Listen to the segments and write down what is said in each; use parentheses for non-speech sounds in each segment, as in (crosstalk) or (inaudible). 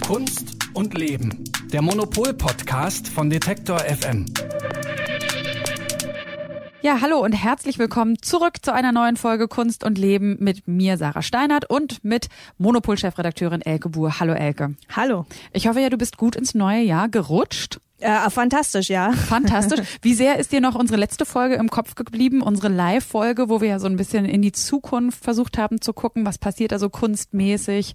Kunst und Leben. Der Monopol-Podcast von Detektor FM. Ja, hallo und herzlich willkommen zurück zu einer neuen Folge Kunst und Leben mit mir, Sarah Steinert, und mit Monopol-Chefredakteurin Elke Buhr. Hallo Elke. Hallo. Ich hoffe ja, du bist gut ins neue Jahr gerutscht. Äh, fantastisch, ja. (laughs) Fantastisch. Wie sehr ist dir noch unsere letzte Folge im Kopf geblieben, unsere Live-Folge, wo wir ja so ein bisschen in die Zukunft versucht haben zu gucken, was passiert da so kunstmäßig?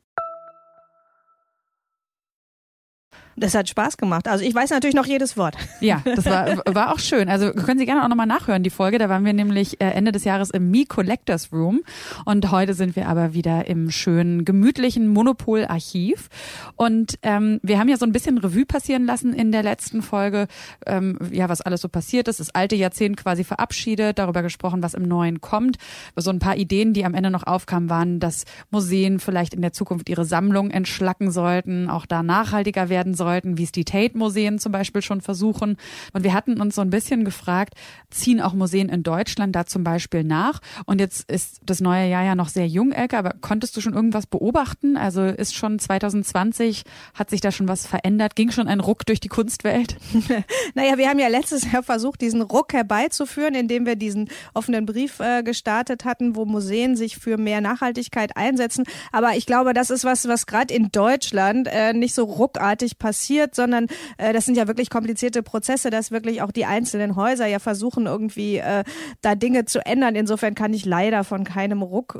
Das hat Spaß gemacht. Also ich weiß natürlich noch jedes Wort. Ja, das war, war auch schön. Also können Sie gerne auch nochmal nachhören, die Folge. Da waren wir nämlich äh, Ende des Jahres im Me Collectors Room und heute sind wir aber wieder im schönen, gemütlichen Monopol-Archiv. Und ähm, wir haben ja so ein bisschen Revue passieren lassen in der letzten Folge, ähm, ja, was alles so passiert ist, das alte Jahrzehnt quasi verabschiedet, darüber gesprochen, was im Neuen kommt. So ein paar Ideen, die am Ende noch aufkamen, waren, dass Museen vielleicht in der Zukunft ihre Sammlung entschlacken sollten, auch da nachhaltiger werden sollten sollten, wie es die Tate-Museen zum Beispiel schon versuchen. Und wir hatten uns so ein bisschen gefragt, ziehen auch Museen in Deutschland da zum Beispiel nach? Und jetzt ist das neue Jahr ja noch sehr jung, Elke, aber konntest du schon irgendwas beobachten? Also ist schon 2020, hat sich da schon was verändert? Ging schon ein Ruck durch die Kunstwelt? (laughs) naja, wir haben ja letztes Jahr versucht, diesen Ruck herbeizuführen, indem wir diesen offenen Brief äh, gestartet hatten, wo Museen sich für mehr Nachhaltigkeit einsetzen. Aber ich glaube, das ist was, was gerade in Deutschland äh, nicht so ruckartig passiert passiert, sondern äh, das sind ja wirklich komplizierte Prozesse, dass wirklich auch die einzelnen Häuser ja versuchen, irgendwie äh, da Dinge zu ändern. Insofern kann ich leider von keinem Ruck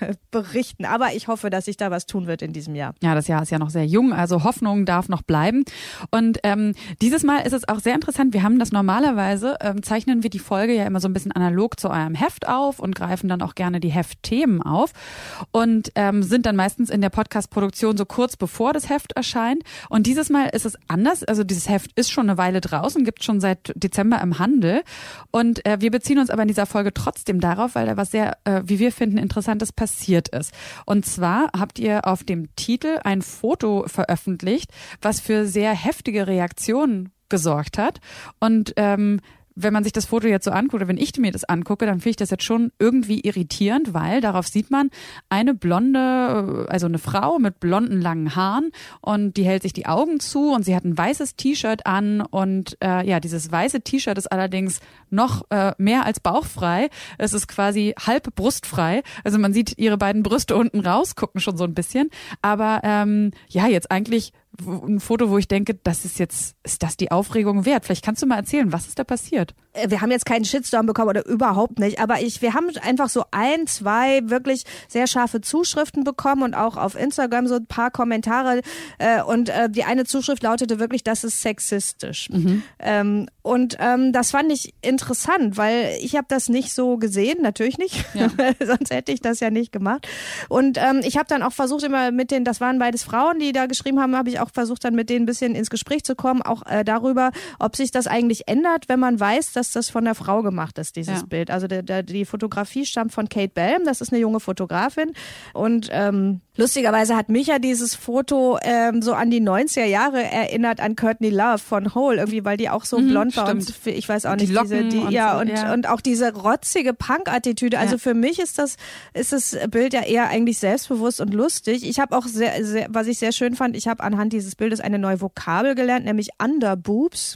äh, (laughs) berichten. Aber ich hoffe, dass sich da was tun wird in diesem Jahr. Ja, das Jahr ist ja noch sehr jung, also Hoffnung darf noch bleiben. Und ähm, dieses Mal ist es auch sehr interessant. Wir haben das normalerweise, ähm, zeichnen wir die Folge ja immer so ein bisschen analog zu eurem Heft auf und greifen dann auch gerne die Heftthemen auf und ähm, sind dann meistens in der Podcast-Produktion so kurz bevor das Heft erscheint. Und dieses Mal ist es anders. Also dieses Heft ist schon eine Weile draußen, gibt schon seit Dezember im Handel. Und äh, wir beziehen uns aber in dieser Folge trotzdem darauf, weil da was sehr, äh, wie wir finden, interessantes passiert ist. Und zwar habt ihr auf dem Titel ein Foto veröffentlicht, was für sehr heftige Reaktionen gesorgt hat. Und ähm, wenn man sich das Foto jetzt so anguckt, oder wenn ich mir das angucke, dann finde ich das jetzt schon irgendwie irritierend, weil darauf sieht man eine blonde, also eine Frau mit blonden langen Haaren und die hält sich die Augen zu und sie hat ein weißes T-Shirt an und äh, ja, dieses weiße T-Shirt ist allerdings noch äh, mehr als bauchfrei. Es ist quasi halb brustfrei. Also man sieht ihre beiden Brüste unten rausgucken schon so ein bisschen. Aber ähm, ja, jetzt eigentlich ein Foto, wo ich denke, das ist jetzt, ist das die Aufregung wert? Vielleicht kannst du mal erzählen, was ist da passiert? Äh, wir haben jetzt keinen Shitstorm bekommen oder überhaupt nicht, aber ich, wir haben einfach so ein, zwei wirklich sehr scharfe Zuschriften bekommen und auch auf Instagram so ein paar Kommentare äh, und äh, die eine Zuschrift lautete wirklich, das ist sexistisch. Mhm. Ähm, und ähm, das fand ich interessant, weil ich habe das nicht so gesehen, natürlich nicht, ja. (laughs) sonst hätte ich das ja nicht gemacht. Und ähm, ich habe dann auch versucht immer mit den, das waren beides Frauen, die da geschrieben haben, habe ich auch versucht dann mit denen ein bisschen ins Gespräch zu kommen, auch äh, darüber, ob sich das eigentlich ändert, wenn man weiß, dass das von der Frau gemacht ist, dieses ja. Bild. Also der, der, die Fotografie stammt von Kate Bell, das ist eine junge Fotografin und ähm, Lustigerweise hat mich ja dieses Foto ähm, so an die 90er Jahre erinnert an Courtney Love von Hole, irgendwie, weil die auch so Mhm, blond war stimmt. und ich weiß auch Die nicht, diese, Locken die, und ja, so, und, ja. und auch diese rotzige Punk-Attitüde. Also Ja. für mich ist das, ist das Bild ja eher eigentlich selbstbewusst und lustig. Ich habe auch sehr, sehr, was ich sehr schön fand, ich habe anhand dieses Bildes eine neue Vokabel gelernt, nämlich Underboobs.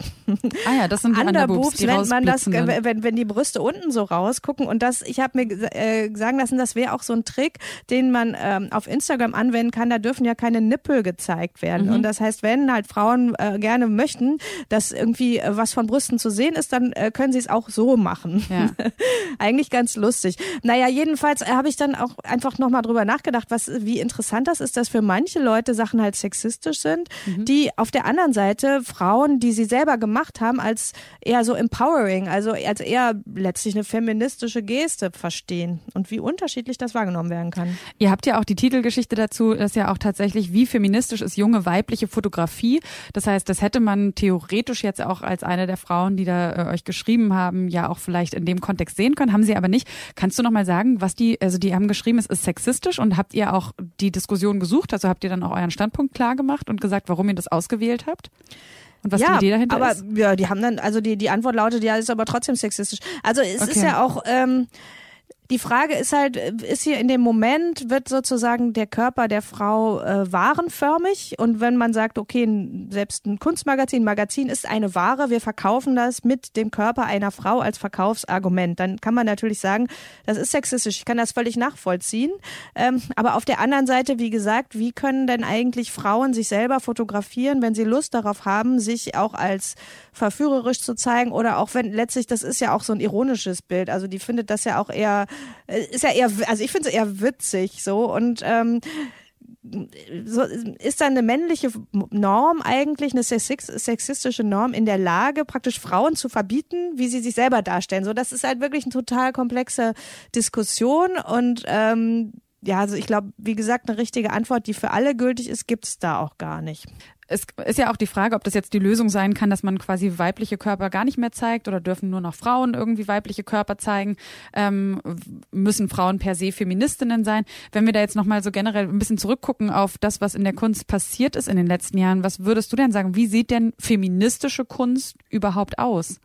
Ah ja, das sind die Underboobs, die nennt man das, rausblitzenden. wenn, wenn die Brüste unten so rausgucken. Und das, ich habe mir äh, sagen lassen, das wäre auch so ein Trick, den man ähm, auf Instagram anwenden kann. Da dürfen ja keine Nippel gezeigt werden. Mhm. Und das heißt, wenn halt Frauen äh, gerne möchten, dass irgendwie äh, was von Brüsten zu sehen ist, dann äh, können sie es auch so machen. Ja. (laughs) Eigentlich ganz lustig. Naja, jedenfalls äh, habe ich dann auch einfach nochmal drüber nachgedacht, was, wie interessant das ist, dass für manche Leute Sachen halt sexistisch sind, Mhm. die auf der anderen Seite Frauen, die sie selber gemacht haben, als eher so empowering, also als eher letztlich eine feministische Geste verstehen und wie unterschiedlich das wahrgenommen werden kann. Ihr habt ja auch die Titelgeschichte dazu, das ist ja auch tatsächlich, wie feministisch ist junge weibliche Fotografie. Das heißt, das hätte man theoretisch jetzt auch als eine der Frauen, die da äh, euch geschrieben haben, ja auch vielleicht in dem Kontext sehen können, haben sie aber nicht. Kannst du noch mal sagen, was die, also die haben geschrieben, es ist sexistisch und habt ihr auch die Diskussion gesucht? Also habt ihr dann auch euren Standpunkt klar gemacht und gesagt, warum ihr das ausgewählt habt? Und was ja, die Idee dahinter aber ist? ja, die haben dann, also die, die Antwort lautet, ja, ist aber trotzdem sexistisch. Also es ist Okay. ja auch, ähm, die Frage ist halt, ist hier in dem Moment, wird sozusagen der Körper der Frau äh, warenförmig? Und wenn man sagt, okay, selbst ein Kunstmagazin, Magazin ist eine Ware, wir verkaufen das mit dem Körper einer Frau als Verkaufsargument, dann kann man natürlich sagen, das ist sexistisch, ich kann das völlig nachvollziehen. Ähm, aber auf der anderen Seite, wie gesagt, wie können denn eigentlich Frauen sich selber fotografieren, wenn sie Lust darauf haben, sich auch als verführerisch zu zeigen? Oder auch wenn letztlich, das ist ja auch so ein ironisches Bild, also die findet das ja auch eher, ist ja eher, also ich finde es eher witzig so und ähm, so, ist da eine männliche Norm eigentlich, eine sexis- sexistische Norm in der Lage, praktisch Frauen zu verbieten, wie sie sich selber darstellen. So, das ist halt wirklich eine total komplexe Diskussion und ähm, ja, also ich glaube, wie gesagt, eine richtige Antwort, die für alle gültig ist, gibt es da auch gar nicht. Es ist ja auch die Frage, ob das jetzt die Lösung sein kann, dass man quasi weibliche Körper gar nicht mehr zeigt oder dürfen nur noch Frauen irgendwie weibliche Körper zeigen. Ähm, müssen Frauen per se Feministinnen sein? Wenn wir da jetzt nochmal so generell ein bisschen zurückgucken auf das, was in der Kunst passiert ist in den letzten Jahren, was würdest du denn sagen? Wie sieht denn feministische Kunst überhaupt aus?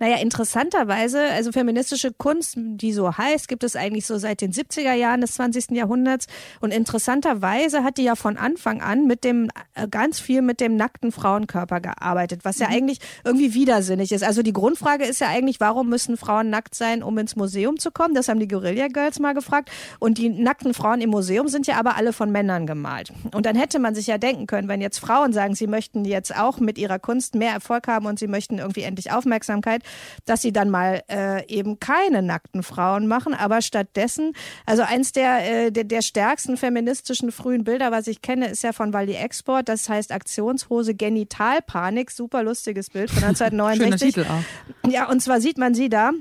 Naja, interessanterweise, also feministische Kunst, die so heißt, gibt es eigentlich so seit den 70er Jahren des 20. Jahrhunderts. Und interessanterweise hat die ja von Anfang an mit dem, äh, ganz viel mit dem nackten Frauenkörper gearbeitet, was ja eigentlich irgendwie widersinnig ist. Also die Grundfrage ist ja eigentlich, warum müssen Frauen nackt sein, um ins Museum zu kommen? Das haben die Guerilla Girls mal gefragt. Und die nackten Frauen im Museum sind ja aber alle von Männern gemalt. Und dann hätte man sich ja denken können, wenn jetzt Frauen sagen, sie möchten jetzt auch mit ihrer Kunst mehr Erfolg haben und sie möchten irgendwie endlich Aufmerksamkeit, dass sie dann mal äh, eben keine nackten Frauen machen, aber stattdessen, also eins der, äh, der, der stärksten feministischen frühen Bilder, was ich kenne, ist ja von Wally Export, das heißt Aktionshose Genitalpanik, super lustiges Bild von (laughs) Schöner 1969. Titel auch. Ja, und zwar sieht man sie da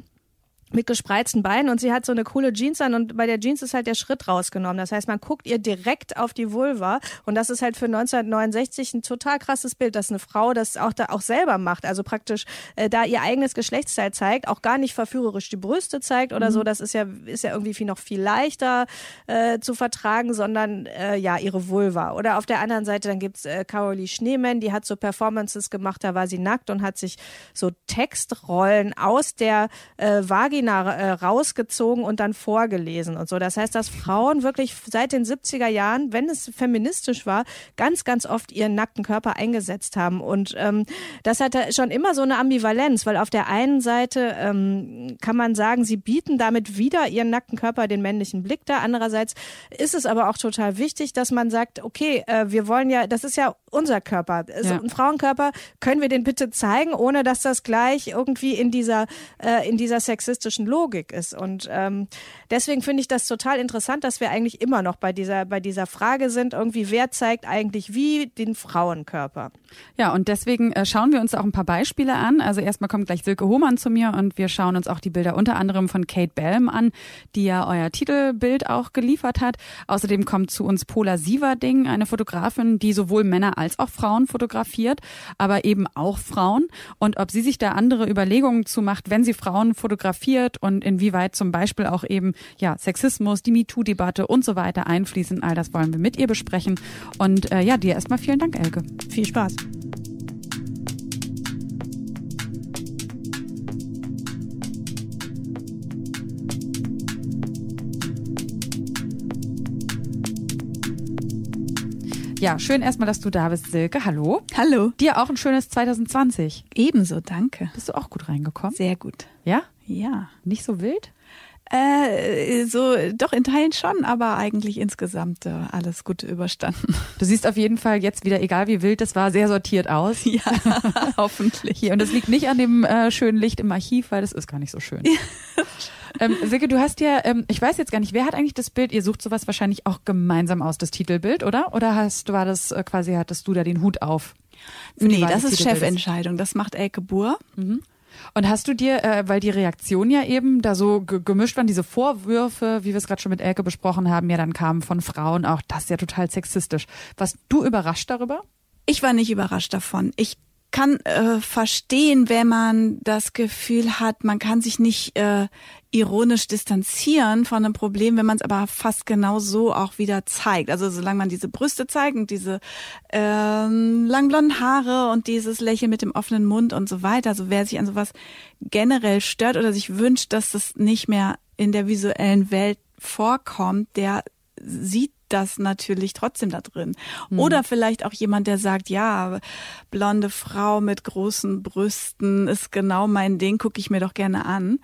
mit gespreizten Beinen und sie hat so eine coole Jeans an und bei der Jeans ist halt der Schritt rausgenommen. Das heißt, man guckt ihr direkt auf die Vulva und das ist halt für 1969 ein total krasses Bild, dass eine Frau das auch da auch selber macht, also praktisch äh, da ihr eigenes Geschlechtsteil zeigt, auch gar nicht verführerisch die Brüste zeigt oder so. Das ist ja ist ja irgendwie viel, noch viel leichter äh, zu vertragen, sondern äh, ja ihre Vulva. Oder auf der anderen Seite dann gibt's äh, Carolie Schneemann, die hat so Performances gemacht, da war sie nackt und hat sich so Textrollen aus der äh, Vagina äh, rausgezogen und dann vorgelesen und so. Das heißt, dass Frauen wirklich seit den 70er Jahren, wenn es feministisch war, ganz, ganz oft ihren nackten Körper eingesetzt haben. Und ähm, das hatte schon immer so eine Ambivalenz, weil auf der einen Seite ähm, kann man sagen, sie bieten damit wieder ihren nackten Körper den männlichen Blick da. Andererseits ist es aber auch total wichtig, dass man sagt, okay, äh, wir wollen ja, das ist ja unser Körper. Also Ja. ein Frauenkörper, können wir den bitte zeigen, ohne dass das gleich irgendwie in dieser, äh, in dieser sexistischen Logik ist. Und ähm, deswegen finde ich das total interessant, dass wir eigentlich immer noch bei dieser, bei dieser Frage sind, irgendwie, wer zeigt eigentlich wie den Frauenkörper? Ja, und deswegen äh, schauen wir uns auch ein paar Beispiele an. Also erstmal kommt gleich Silke Hohmann zu mir und wir schauen uns auch die Bilder unter anderem von Kate Bellm an, die ja euer Titelbild auch geliefert hat. Außerdem kommt zu uns Pola Sieverding, eine Fotografin, die sowohl Männer als auch Frauen fotografiert, aber eben auch Frauen. Und ob sie sich da andere Überlegungen zu macht, wenn sie Frauen fotografiert, passiert und inwieweit zum Beispiel auch eben ja Sexismus, die MeToo-Debatte und so weiter einfließen. All das wollen wir mit ihr besprechen. Und äh, ja, dir erstmal vielen Dank, Elke. Viel Spaß. Ja, schön erstmal, dass du da bist, Silke. Hallo. Hallo. Dir auch ein schönes 2020. Ebenso, danke. Bist du auch gut reingekommen? Sehr gut. Ja? Ja. Nicht so wild? Äh, so, doch in Teilen schon, aber eigentlich insgesamt äh, alles gut überstanden. Du siehst auf jeden Fall jetzt wieder, egal wie wild es war, sehr sortiert aus. Ja, (laughs) hoffentlich. Hier, und das liegt nicht an dem äh, schönen Licht im Archiv, weil das ist gar nicht so schön. Ähm, Silke, du hast ja, ähm, ich weiß jetzt gar nicht, wer hat eigentlich das Bild? Ihr sucht sowas wahrscheinlich auch gemeinsam aus, das Titelbild, oder? Oder hast, war das äh, quasi, hattest du da den Hut auf? Nee, das ist? Chefentscheidung. Das macht Elke Buhr. Und hast du dir, äh, weil die Reaktion ja eben da so ge gemischt waren, diese Vorwürfe, wie wir es gerade schon mit Elke besprochen haben, ja dann kamen von Frauen auch, das ist ja total sexistisch. Warst du überrascht darüber? Ich war nicht überrascht davon. Ich kann äh, verstehen, wenn man das Gefühl hat, man kann sich nicht äh, ironisch distanzieren von einem Problem, wenn man es aber fast genau so auch wieder zeigt. Also solange man diese Brüste zeigt und diese ähm, lang blonden Haare und dieses Lächeln mit dem offenen Mund und so weiter. Also wer sich an sowas generell stört oder sich wünscht, dass das nicht mehr in der visuellen Welt vorkommt, der sieht das natürlich trotzdem da drin. Oder vielleicht auch jemand, der sagt, ja, blonde Frau mit großen Brüsten ist genau mein Ding, gucke ich mir doch gerne an.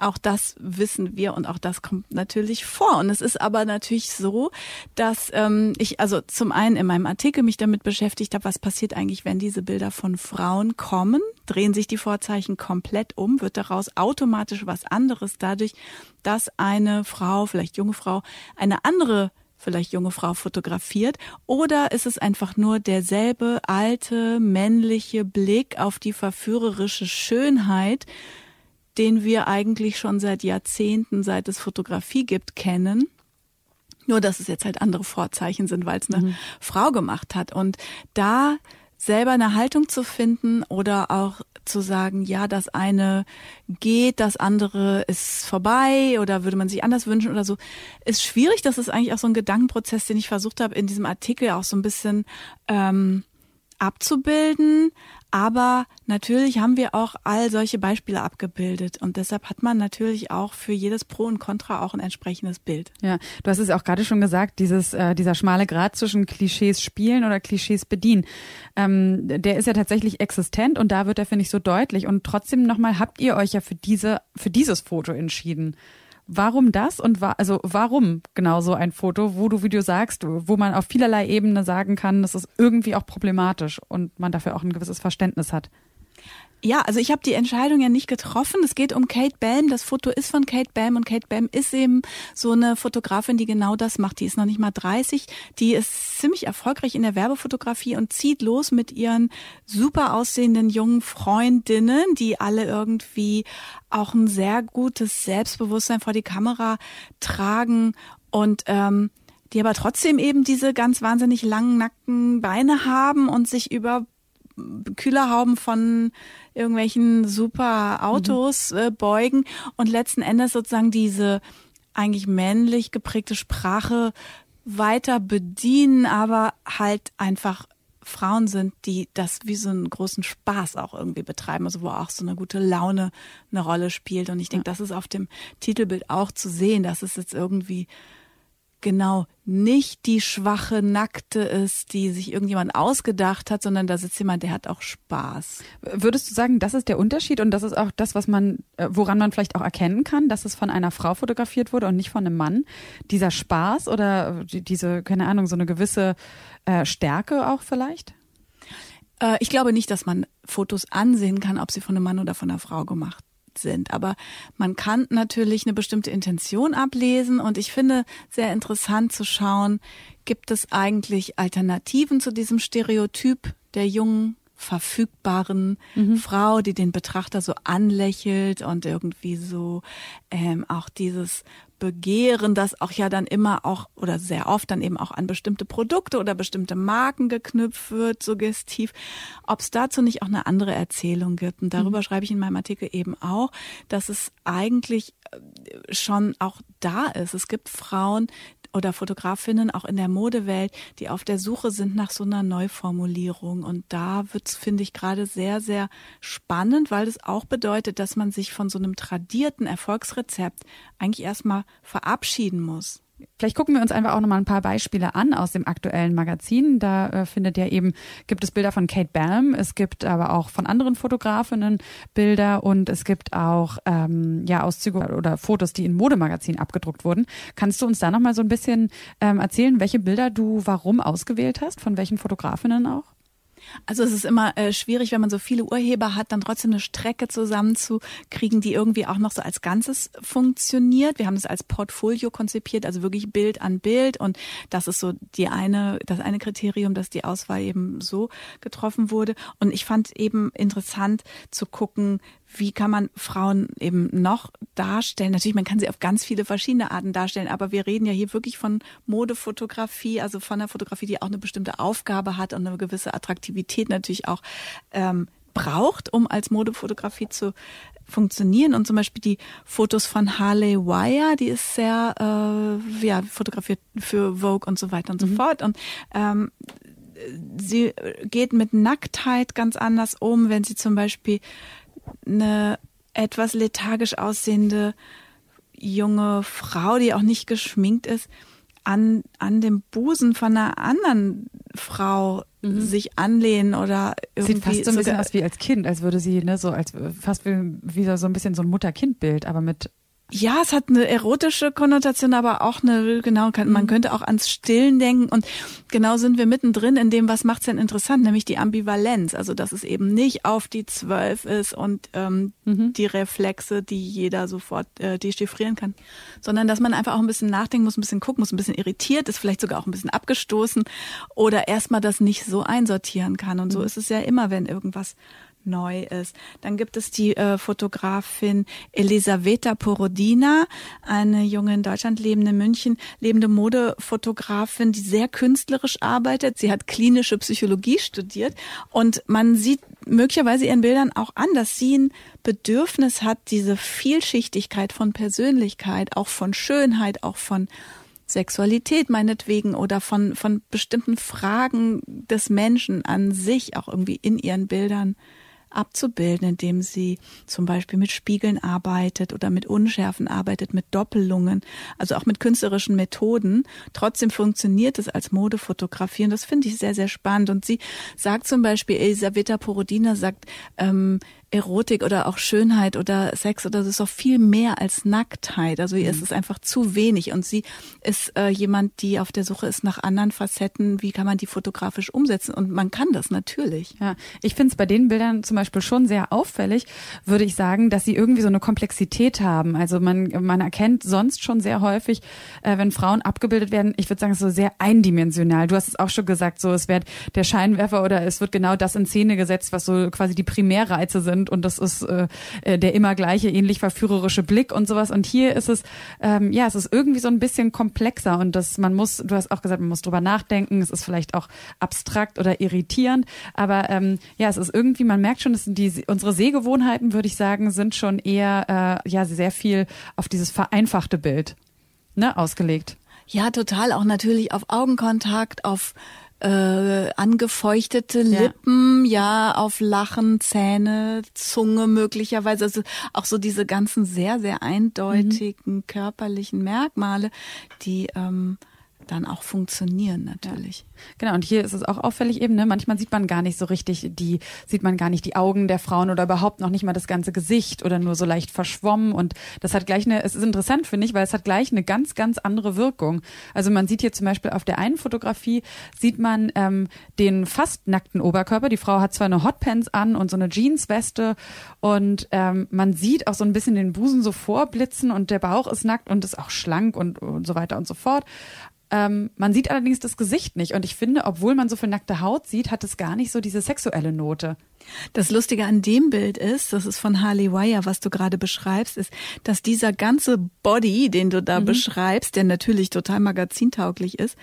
Auch das wissen wir und auch das kommt natürlich vor. Und es ist aber natürlich so, dass ähm, ich also zum einen in meinem Artikel mich damit beschäftigt habe, was passiert eigentlich, wenn diese Bilder von Frauen kommen? Drehen sich die Vorzeichen komplett um? Wird daraus automatisch was anderes dadurch, dass eine Frau, vielleicht junge Frau, eine andere vielleicht junge Frau fotografiert oder ist es einfach nur derselbe alte männliche Blick auf die verführerische Schönheit, den wir eigentlich schon seit Jahrzehnten, seit es Fotografie gibt, kennen? Nur, dass es jetzt halt andere Vorzeichen sind, weil es eine Frau gemacht hat. Und da selber eine Haltung zu finden oder auch zu sagen, ja, das eine geht, das andere ist vorbei oder würde man sich anders wünschen oder so, ist schwierig. Das ist eigentlich auch so ein Gedankenprozess, den ich versucht habe, in diesem Artikel auch so ein bisschen ähm, abzubilden. Aber natürlich haben wir auch all solche Beispiele abgebildet und deshalb hat man natürlich auch für jedes Pro und Contra auch ein entsprechendes Bild. Ja, du hast es auch gerade schon gesagt, dieses, äh, dieser schmale Grad zwischen Klischees spielen oder Klischees bedienen, ähm, der ist ja tatsächlich existent und da wird er, finde ich, so deutlich. Und trotzdem nochmal, habt ihr euch ja für diese, für dieses Foto entschieden. Warum das und wa also warum genau so ein Foto, wo du, wie du sagst, wo man auf vielerlei Ebene sagen kann, das ist irgendwie auch problematisch und man dafür auch ein gewisses Verständnis hat? Ja, also ich habe die Entscheidung ja nicht getroffen. Es geht um Kate Bam. Das Foto ist von Kate Bam und Kate Bam ist eben so eine Fotografin, die genau das macht. Die ist noch nicht mal 30. Die ist ziemlich erfolgreich in der Werbefotografie und zieht los mit ihren super aussehenden jungen Freundinnen, die alle irgendwie auch ein sehr gutes Selbstbewusstsein vor die Kamera tragen und ähm, die aber trotzdem eben diese ganz wahnsinnig langen, nackten Beine haben und sich über Kühlerhauben von irgendwelchen super Autos äh, beugen und letzten Endes sozusagen diese eigentlich männlich geprägte Sprache weiter bedienen, aber halt einfach Frauen sind, die das wie so einen großen Spaß auch irgendwie betreiben, also wo auch so eine gute Laune eine Rolle spielt. Und ich denke, das ist auf dem Titelbild auch zu sehen, dass es jetzt irgendwie genau nicht die schwache Nackte ist, die sich irgendjemand ausgedacht hat, sondern da sitzt jemand, der hat auch Spaß. Würdest du sagen, das ist der Unterschied und das ist auch das, was man, äh, woran man vielleicht auch erkennen kann, dass es von einer Frau fotografiert wurde und nicht von einem Mann? Dieser Spaß oder die- diese, keine Ahnung, so eine gewisse äh, Stärke auch vielleicht? Äh, ich glaube nicht, dass man Fotos ansehen kann, ob sie von einem Mann oder von einer Frau gemacht sind. Aber man kann natürlich eine bestimmte Intention ablesen und ich finde sehr interessant zu schauen, gibt es eigentlich Alternativen zu diesem Stereotyp der jungen verfügbaren mhm. Frau, die den Betrachter so anlächelt und irgendwie so ähm, auch dieses Begehren, das auch ja dann immer auch oder sehr oft dann eben auch an bestimmte Produkte oder bestimmte Marken geknüpft wird, suggestiv. Ob es dazu nicht auch eine andere Erzählung gibt. Und darüber mhm. schreibe ich in meinem Artikel eben auch, dass es eigentlich äh, schon auch da ist. Es gibt Frauen, oder Fotografinnen auch in der Modewelt, die auf der Suche sind nach so einer Neuformulierung. Und da wird's, finde ich, gerade sehr, sehr spannend, weil es auch bedeutet, dass man sich von so einem tradierten Erfolgsrezept eigentlich erstmal verabschieden muss. Vielleicht gucken wir uns einfach auch nochmal ein paar Beispiele an aus dem aktuellen Magazin. Da äh, findet ihr eben, gibt es Bilder von Kate Balm, es gibt aber auch von anderen Fotografinnen Bilder und es gibt auch ähm, ja Auszüge oder Fotos, die in Modemagazinen abgedruckt wurden. Kannst du uns da nochmal so ein bisschen ähm, erzählen, welche Bilder du warum ausgewählt hast, von welchen Fotografinnen auch? Also es ist immer äh, schwierig, wenn man so viele Urheber hat, dann trotzdem eine Strecke zusammenzukriegen, die irgendwie auch noch so als Ganzes funktioniert. Wir haben das als Portfolio konzipiert, also wirklich Bild an Bild und das ist so die eine, das eine Kriterium, dass die Auswahl eben so getroffen wurde. Und ich fand eben interessant zu gucken, wie kann man Frauen eben noch darstellen? Natürlich, man kann sie auf ganz viele verschiedene Arten darstellen, aber wir reden ja hier wirklich von Modefotografie, also von einer Fotografie, die auch eine bestimmte Aufgabe hat und eine gewisse Attraktivität natürlich auch ähm, braucht, um als Modefotografie zu funktionieren. Und zum Beispiel die Fotos von Harley Wire, die ist sehr äh, ja, fotografiert für Vogue und so weiter und mhm. so fort. Und ähm, sie geht mit Nacktheit ganz anders um, wenn sie zum Beispiel eine etwas lethargisch aussehende junge Frau, die auch nicht geschminkt ist, an, an dem Busen von einer anderen Frau mhm. sich anlehnen oder irgendwie. Sieht fast so ein bisschen aus wie als Kind, als würde sie, ne, so als fast wie, wie so ein bisschen so ein Mutter-Kind-Bild, aber mit ja, es hat eine erotische Konnotation, aber auch eine, genau, man mhm. könnte auch ans Stillen denken. Und genau sind wir mittendrin in dem, was macht's denn interessant, nämlich die Ambivalenz. Also, dass es eben nicht auf die Zwölf ist und ähm, mhm. die Reflexe, die jeder sofort äh, dechiffrieren kann, sondern dass man einfach auch ein bisschen nachdenken muss, ein bisschen gucken muss, ein bisschen irritiert ist, vielleicht sogar auch ein bisschen abgestoßen oder erstmal das nicht so einsortieren kann. Und so mhm. ist es ja immer, wenn irgendwas neu ist. Dann gibt es die äh, Fotografin Elisaveta Porodina, eine junge in Deutschland lebende München lebende Modefotografin, die sehr künstlerisch arbeitet. Sie hat klinische Psychologie studiert und man sieht möglicherweise ihren Bildern auch an, dass sie ein Bedürfnis hat, diese Vielschichtigkeit von Persönlichkeit, auch von Schönheit, auch von Sexualität meinetwegen oder von, von bestimmten Fragen des Menschen an sich auch irgendwie in ihren Bildern abzubilden, indem sie zum Beispiel mit Spiegeln arbeitet oder mit Unschärfen arbeitet, mit Doppelungen, also auch mit künstlerischen Methoden. Trotzdem funktioniert es als Modefotografie und das finde ich sehr, sehr spannend. Und sie sagt zum Beispiel, Elisabetta Porodina sagt, ähm, Erotik oder auch Schönheit oder Sex oder so ist auch viel mehr als Nacktheit. Also ihr mhm. ist es einfach zu wenig. Und sie ist äh, jemand, die auf der Suche ist nach anderen Facetten. Wie kann man die fotografisch umsetzen? Und man kann das natürlich. Ja, ich finde es bei den Bildern zum Beispiel schon sehr auffällig, würde ich sagen, dass sie irgendwie so eine Komplexität haben. Also man, man erkennt sonst schon sehr häufig, äh, wenn Frauen abgebildet werden, ich würde sagen, so sehr eindimensional. Du hast es auch schon gesagt, so es wird der Scheinwerfer oder es wird genau das in Szene gesetzt, was so quasi die Primärreize sind sind und das ist äh, äh, der immer gleiche, ähnlich verführerische Blick und sowas. Und hier ist es, ähm, ja, es ist irgendwie so ein bisschen komplexer und das, man muss, du hast auch gesagt, man muss drüber nachdenken, es ist vielleicht auch abstrakt oder irritierend, aber ähm, ja, es ist irgendwie, man merkt schon, dass die, unsere Sehgewohnheiten, würde ich sagen, sind schon eher, äh, ja, sehr viel auf dieses vereinfachte Bild ne, ausgelegt. Ja, total. Auch natürlich auf Augenkontakt, auf äh, angefeuchtete Lippen, ja. ja, auf Lachen, Zähne, Zunge möglicherweise, also auch so diese ganzen sehr, sehr eindeutigen mhm. körperlichen Merkmale, die ähm, dann auch funktionieren natürlich. Ja. Genau, und hier ist es auch auffällig eben, ne? manchmal sieht man gar nicht so richtig die, sieht man gar nicht die Augen der Frauen oder überhaupt noch nicht mal das ganze Gesicht oder nur so leicht verschwommen und das hat gleich eine, es ist interessant, finde ich, weil es hat gleich eine ganz, ganz andere Wirkung. Also man sieht hier zum Beispiel auf der einen Fotografie, sieht man ähm, den fast nackten Oberkörper. Die Frau hat zwar eine Hotpants an und so eine Jeansweste und ähm, man sieht auch so ein bisschen den Busen so vorblitzen und der Bauch ist nackt und ist auch schlank und, und so weiter und so fort. Ähm, man sieht allerdings das Gesicht nicht. Und ich finde, obwohl man so viel nackte Haut sieht, hat es gar nicht so diese sexuelle Note. Das Lustige an dem Bild ist, das ist von Harley Wire, was du gerade beschreibst, ist, dass dieser ganze Body, den du da mhm. beschreibst, der natürlich total magazintauglich ist,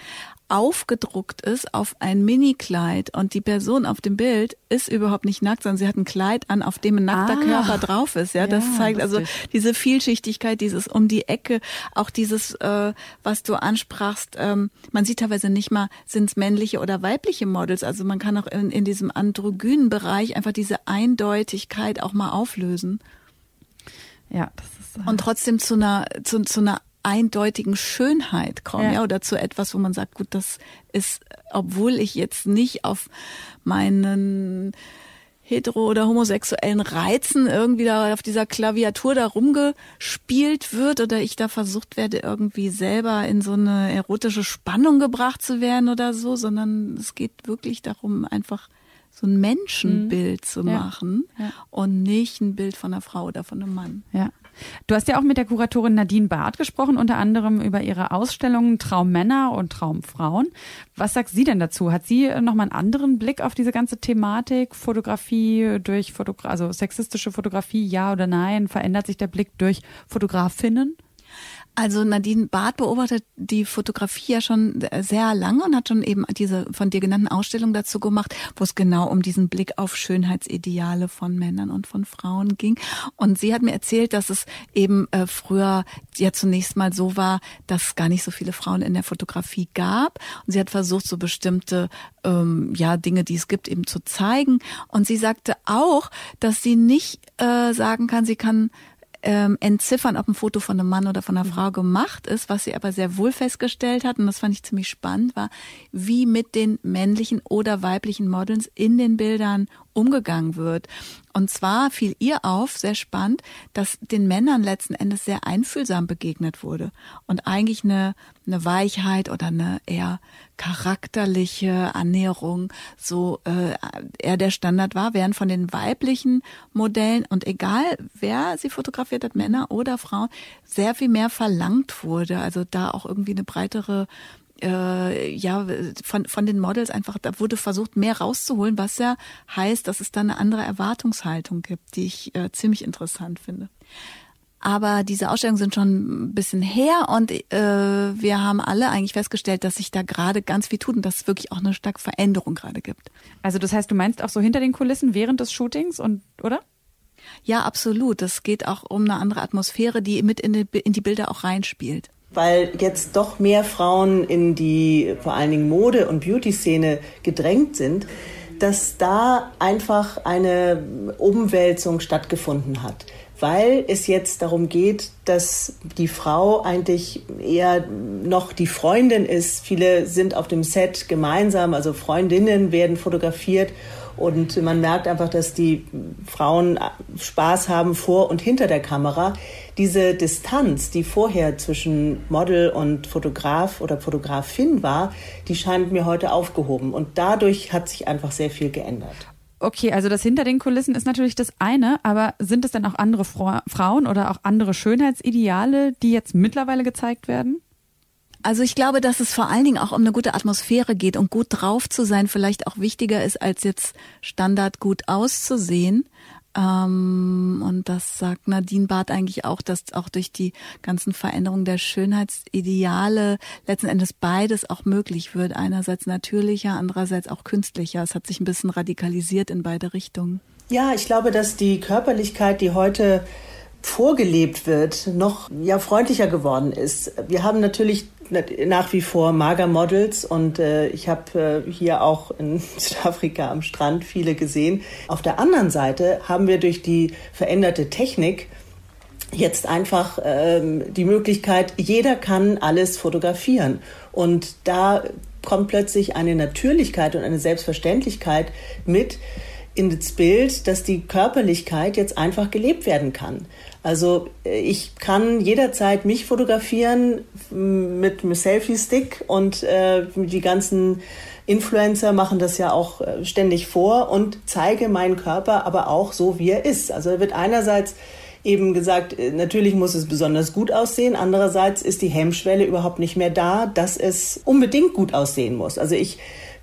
aufgedruckt ist auf ein Mini-Kleid und die Person auf dem Bild ist überhaupt nicht nackt, sondern sie hat ein Kleid an, auf dem ein nackter ah, Körper drauf ist. Ja, das ja, zeigt also diese Vielschichtigkeit, dieses um die Ecke, auch dieses, äh, was du ansprachst. Ähm, man sieht teilweise nicht mal, sind es männliche oder weibliche Models. Also man kann auch in, in diesem androgynen Bereich einfach diese Eindeutigkeit auch mal auflösen. Ja, das ist. Äh und trotzdem zu einer, zu, zu einer eindeutigen Schönheit kommen, ja. ja, oder zu etwas, wo man sagt, gut, das ist, obwohl ich jetzt nicht auf meinen hetero- oder homosexuellen Reizen irgendwie da auf dieser Klaviatur da rumgespielt wird oder ich da versucht werde, irgendwie selber in so eine erotische Spannung gebracht zu werden oder so, sondern es geht wirklich darum, einfach so ein Menschenbild mhm. zu machen ja. und nicht ein Bild von einer Frau oder von einem Mann. Ja. Du hast ja auch mit der Kuratorin Nadine Barth gesprochen, unter anderem über ihre Ausstellungen Traummänner und Traumfrauen. Was sagt sie denn dazu? Hat sie nochmal einen anderen Blick auf diese ganze Thematik? Fotografie durch Fotogra also sexistische Fotografie, ja oder nein? Verändert sich der Blick durch Fotografinnen? Also Nadine Barth beobachtet die Fotografie ja schon sehr lange und hat schon eben diese von dir genannten Ausstellungen dazu gemacht, wo es genau um diesen Blick auf Schönheitsideale von Männern und von Frauen ging. Und sie hat mir erzählt, dass es eben äh, früher ja zunächst mal so war, dass gar nicht so viele Frauen in der Fotografie gab. Und sie hat versucht, so bestimmte ähm, ja Dinge, die es gibt, eben zu zeigen. Und sie sagte auch, dass sie nicht äh, sagen kann, sie kann ähm, entziffern, ob ein Foto von einem Mann oder von einer mhm. Frau gemacht ist. Was sie aber sehr wohl festgestellt hat, und das fand ich ziemlich spannend, war, wie mit den männlichen oder weiblichen Models in den Bildern umgegangen wird. Und zwar fiel ihr auf, sehr spannend, dass den Männern letzten Endes sehr einfühlsam begegnet wurde und eigentlich eine, eine Weichheit oder eine eher charakterliche Annäherung so äh, eher der Standard war, während von den weiblichen Modellen und egal wer sie fotografiert hat, Männer oder Frauen, sehr viel mehr verlangt wurde. Also da auch irgendwie eine breitere äh, ja, von, von den Models einfach, da wurde versucht, mehr rauszuholen, was ja heißt, dass es da eine andere Erwartungshaltung gibt, die ich äh, ziemlich interessant finde. Aber diese Ausstellungen sind schon ein bisschen her und äh, wir haben alle eigentlich festgestellt, dass sich da gerade ganz viel tut und dass es wirklich auch eine starke Veränderung gerade gibt. Also das heißt, du meinst auch so hinter den Kulissen während des Shootings und oder? Ja, absolut. Es geht auch um eine andere Atmosphäre, die mit in die, in die Bilder auch reinspielt weil jetzt doch mehr Frauen in die vor allen Dingen Mode- und Beauty-Szene gedrängt sind, dass da einfach eine Umwälzung stattgefunden hat, weil es jetzt darum geht, dass die Frau eigentlich eher noch die Freundin ist. Viele sind auf dem Set gemeinsam, also Freundinnen werden fotografiert und man merkt einfach, dass die Frauen Spaß haben vor und hinter der Kamera. Diese Distanz, die vorher zwischen Model und Fotograf oder Fotografin war, die scheint mir heute aufgehoben. Und dadurch hat sich einfach sehr viel geändert. Okay, also das hinter den Kulissen ist natürlich das eine, aber sind es denn auch andere Fra Frauen oder auch andere Schönheitsideale, die jetzt mittlerweile gezeigt werden? Also ich glaube, dass es vor allen Dingen auch um eine gute Atmosphäre geht und gut drauf zu sein vielleicht auch wichtiger ist, als jetzt Standard gut auszusehen. Ähm, und das sagt Nadine Barth eigentlich auch, dass auch durch die ganzen Veränderungen der Schönheitsideale letzten Endes beides auch möglich wird. Einerseits natürlicher, andererseits auch künstlicher. Es hat sich ein bisschen radikalisiert in beide Richtungen. Ja, ich glaube, dass die Körperlichkeit, die heute vorgelebt wird, noch ja freundlicher geworden ist. Wir haben natürlich nach wie vor Magermodels und äh, ich habe äh, hier auch in (laughs) Südafrika am Strand viele gesehen. Auf der anderen Seite haben wir durch die veränderte Technik jetzt einfach ähm, die Möglichkeit, jeder kann alles fotografieren und da kommt plötzlich eine Natürlichkeit und eine Selbstverständlichkeit mit, ins Bild, dass die Körperlichkeit jetzt einfach gelebt werden kann. Also äh, ich kann jederzeit mich fotografieren mit einem Selfie-Stick und äh, die ganzen Influencer machen das ja auch äh, ständig vor und zeige meinen Körper aber auch so, wie er ist. Also wird einerseits eben gesagt, äh, natürlich muss es besonders gut aussehen. Andererseits ist die Hemmschwelle überhaupt nicht mehr da, dass es unbedingt gut aussehen muss. Also ich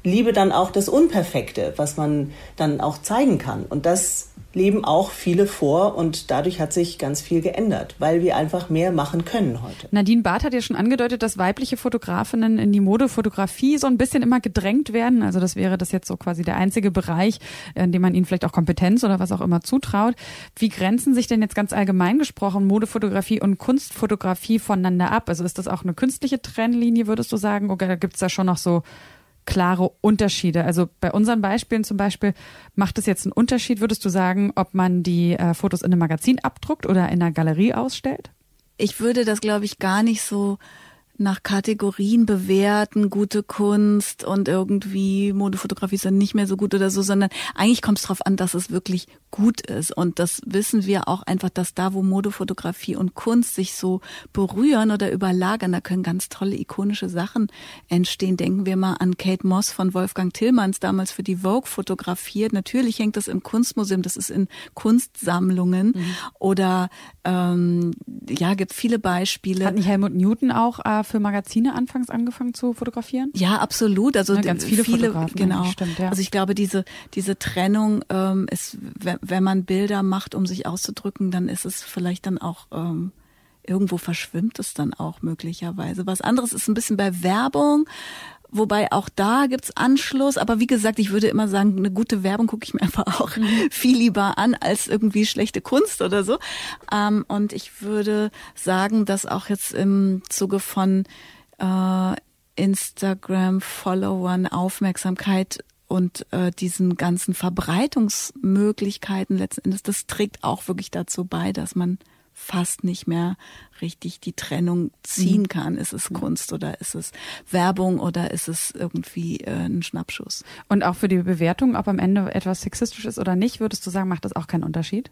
liebe dann auch das Unperfekte, was man dann auch zeigen kann. Und das leben auch viele vor und dadurch hat sich ganz viel geändert, weil wir einfach mehr machen können heute. Nadine Barth hat ja schon angedeutet, dass weibliche Fotografinnen in die Modefotografie so ein bisschen immer gedrängt werden. Also das wäre das jetzt so quasi der einzige Bereich, in dem man ihnen vielleicht auch Kompetenz oder was auch immer zutraut. Wie grenzen sich denn jetzt ganz allgemein gesprochen Modefotografie und Kunstfotografie voneinander ab? Also ist das auch eine künstliche Trennlinie, würdest du sagen? Oder gibt es da schon noch so klare Unterschiede. Also bei unseren Beispielen zum Beispiel macht es jetzt einen Unterschied, würdest du sagen, ob man die äh, Fotos in einem Magazin abdruckt oder in einer Galerie ausstellt? Ich würde das, glaube ich, gar nicht so nach Kategorien bewerten, gute Kunst und irgendwie Modefotografie ist dann nicht mehr so gut oder so, sondern eigentlich kommt es darauf an, dass es wirklich gut ist. Und das wissen wir auch einfach, dass da, wo Modefotografie und Kunst sich so berühren oder überlagern, da können ganz tolle ikonische Sachen entstehen. Denken wir mal an Kate Moss von Wolfgang Tillmanns, damals für die Vogue fotografiert. Natürlich hängt das im Kunstmuseum, das ist in Kunstsammlungen mhm. oder ähm, ja, gibt viele Beispiele. Hat nicht Helmut Newton auch äh, für Magazine anfangs angefangen zu fotografieren? Ja, absolut. Also ja, ganz viele, viele Fotografen. Genau. Stimmt, ja. Also ich glaube, diese diese Trennung ähm, ist, wenn man Bilder macht, um sich auszudrücken, dann ist es vielleicht dann auch ähm, irgendwo verschwimmt es dann auch möglicherweise. Was anderes ist ein bisschen bei Werbung. Wobei auch da gibt's Anschluss. Aber wie gesagt, ich würde immer sagen, eine gute Werbung gucke ich mir (laughs) einfach auch mhm. viel lieber an als irgendwie schlechte Kunst oder so. Ähm, und ich würde sagen, dass auch jetzt im Zuge von äh, Instagram-Followern Aufmerksamkeit und äh, diesen ganzen Verbreitungsmöglichkeiten letzten Endes, das trägt auch wirklich dazu bei, dass man fast nicht mehr richtig die Trennung ziehen mhm. kann. Ist es Kunst oder ist es Werbung oder ist es irgendwie äh, ein Schnappschuss? Und auch für die Bewertung, ob am Ende etwas sexistisch ist oder nicht, würdest du sagen, macht das auch keinen Unterschied?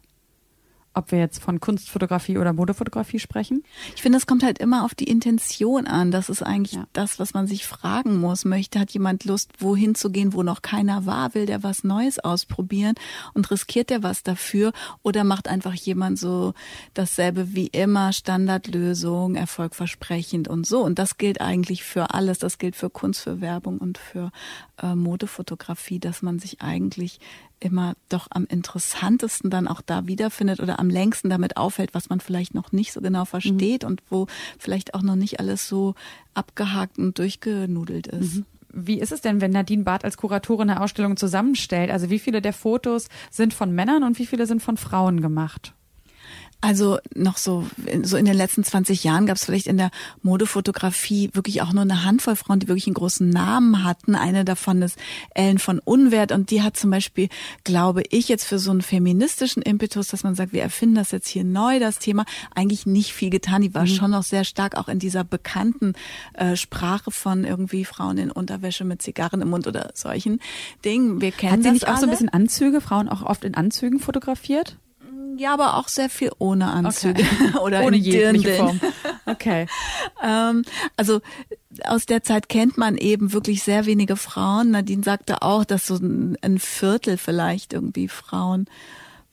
Ob wir jetzt von Kunstfotografie oder Modefotografie sprechen? Ich finde, es kommt halt immer auf die Intention an. Das ist eigentlich ja. das, was man sich fragen muss. Möchte, hat jemand Lust, wohin zu gehen, wo noch keiner war? Will der was Neues ausprobieren und riskiert der was dafür? Oder macht einfach jemand so dasselbe wie immer, Standardlösung, erfolgversprechend und so? Und das gilt eigentlich für alles. Das gilt für Kunst, für Werbung und für äh, Modefotografie, dass man sich eigentlich immer doch am interessantesten dann auch da wiederfindet oder am längsten damit aufhält, was man vielleicht noch nicht so genau versteht mhm. und wo vielleicht auch noch nicht alles so abgehakt und durchgenudelt ist. Mhm. Wie ist es denn, wenn Nadine Barth als Kuratorin eine Ausstellung zusammenstellt? Also wie viele der Fotos sind von Männern und wie viele sind von Frauen gemacht? Also noch so, so in den letzten 20 Jahren gab es vielleicht in der Modefotografie wirklich auch nur eine Handvoll Frauen, die wirklich einen großen Namen hatten. Eine davon ist Ellen von Unwert und die hat zum Beispiel, glaube ich, jetzt für so einen feministischen Impetus, dass man sagt, wir erfinden das jetzt hier neu, das Thema, eigentlich nicht viel getan. Die war mhm. schon noch sehr stark auch in dieser bekannten äh, Sprache von irgendwie Frauen in Unterwäsche mit Zigarren im Mund oder solchen Dingen. Wir kennen hat sie nicht alle. auch so ein bisschen Anzüge, Frauen auch oft in Anzügen fotografiert? Ja, aber auch sehr viel ohne Anzüge okay. (laughs) oder ohne jegliche Form. Okay. ähm, also aus der Zeit kennt man eben wirklich sehr wenige Frauen. Nadine sagte auch, dass so ein Viertel vielleicht irgendwie Frauen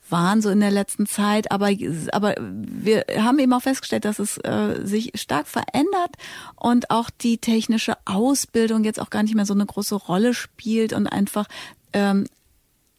waren so in der letzten Zeit, aber aber wir haben eben auch festgestellt, dass es äh, sich stark verändert und auch die technische Ausbildung jetzt auch gar nicht mehr so eine große Rolle spielt und einfach ähm,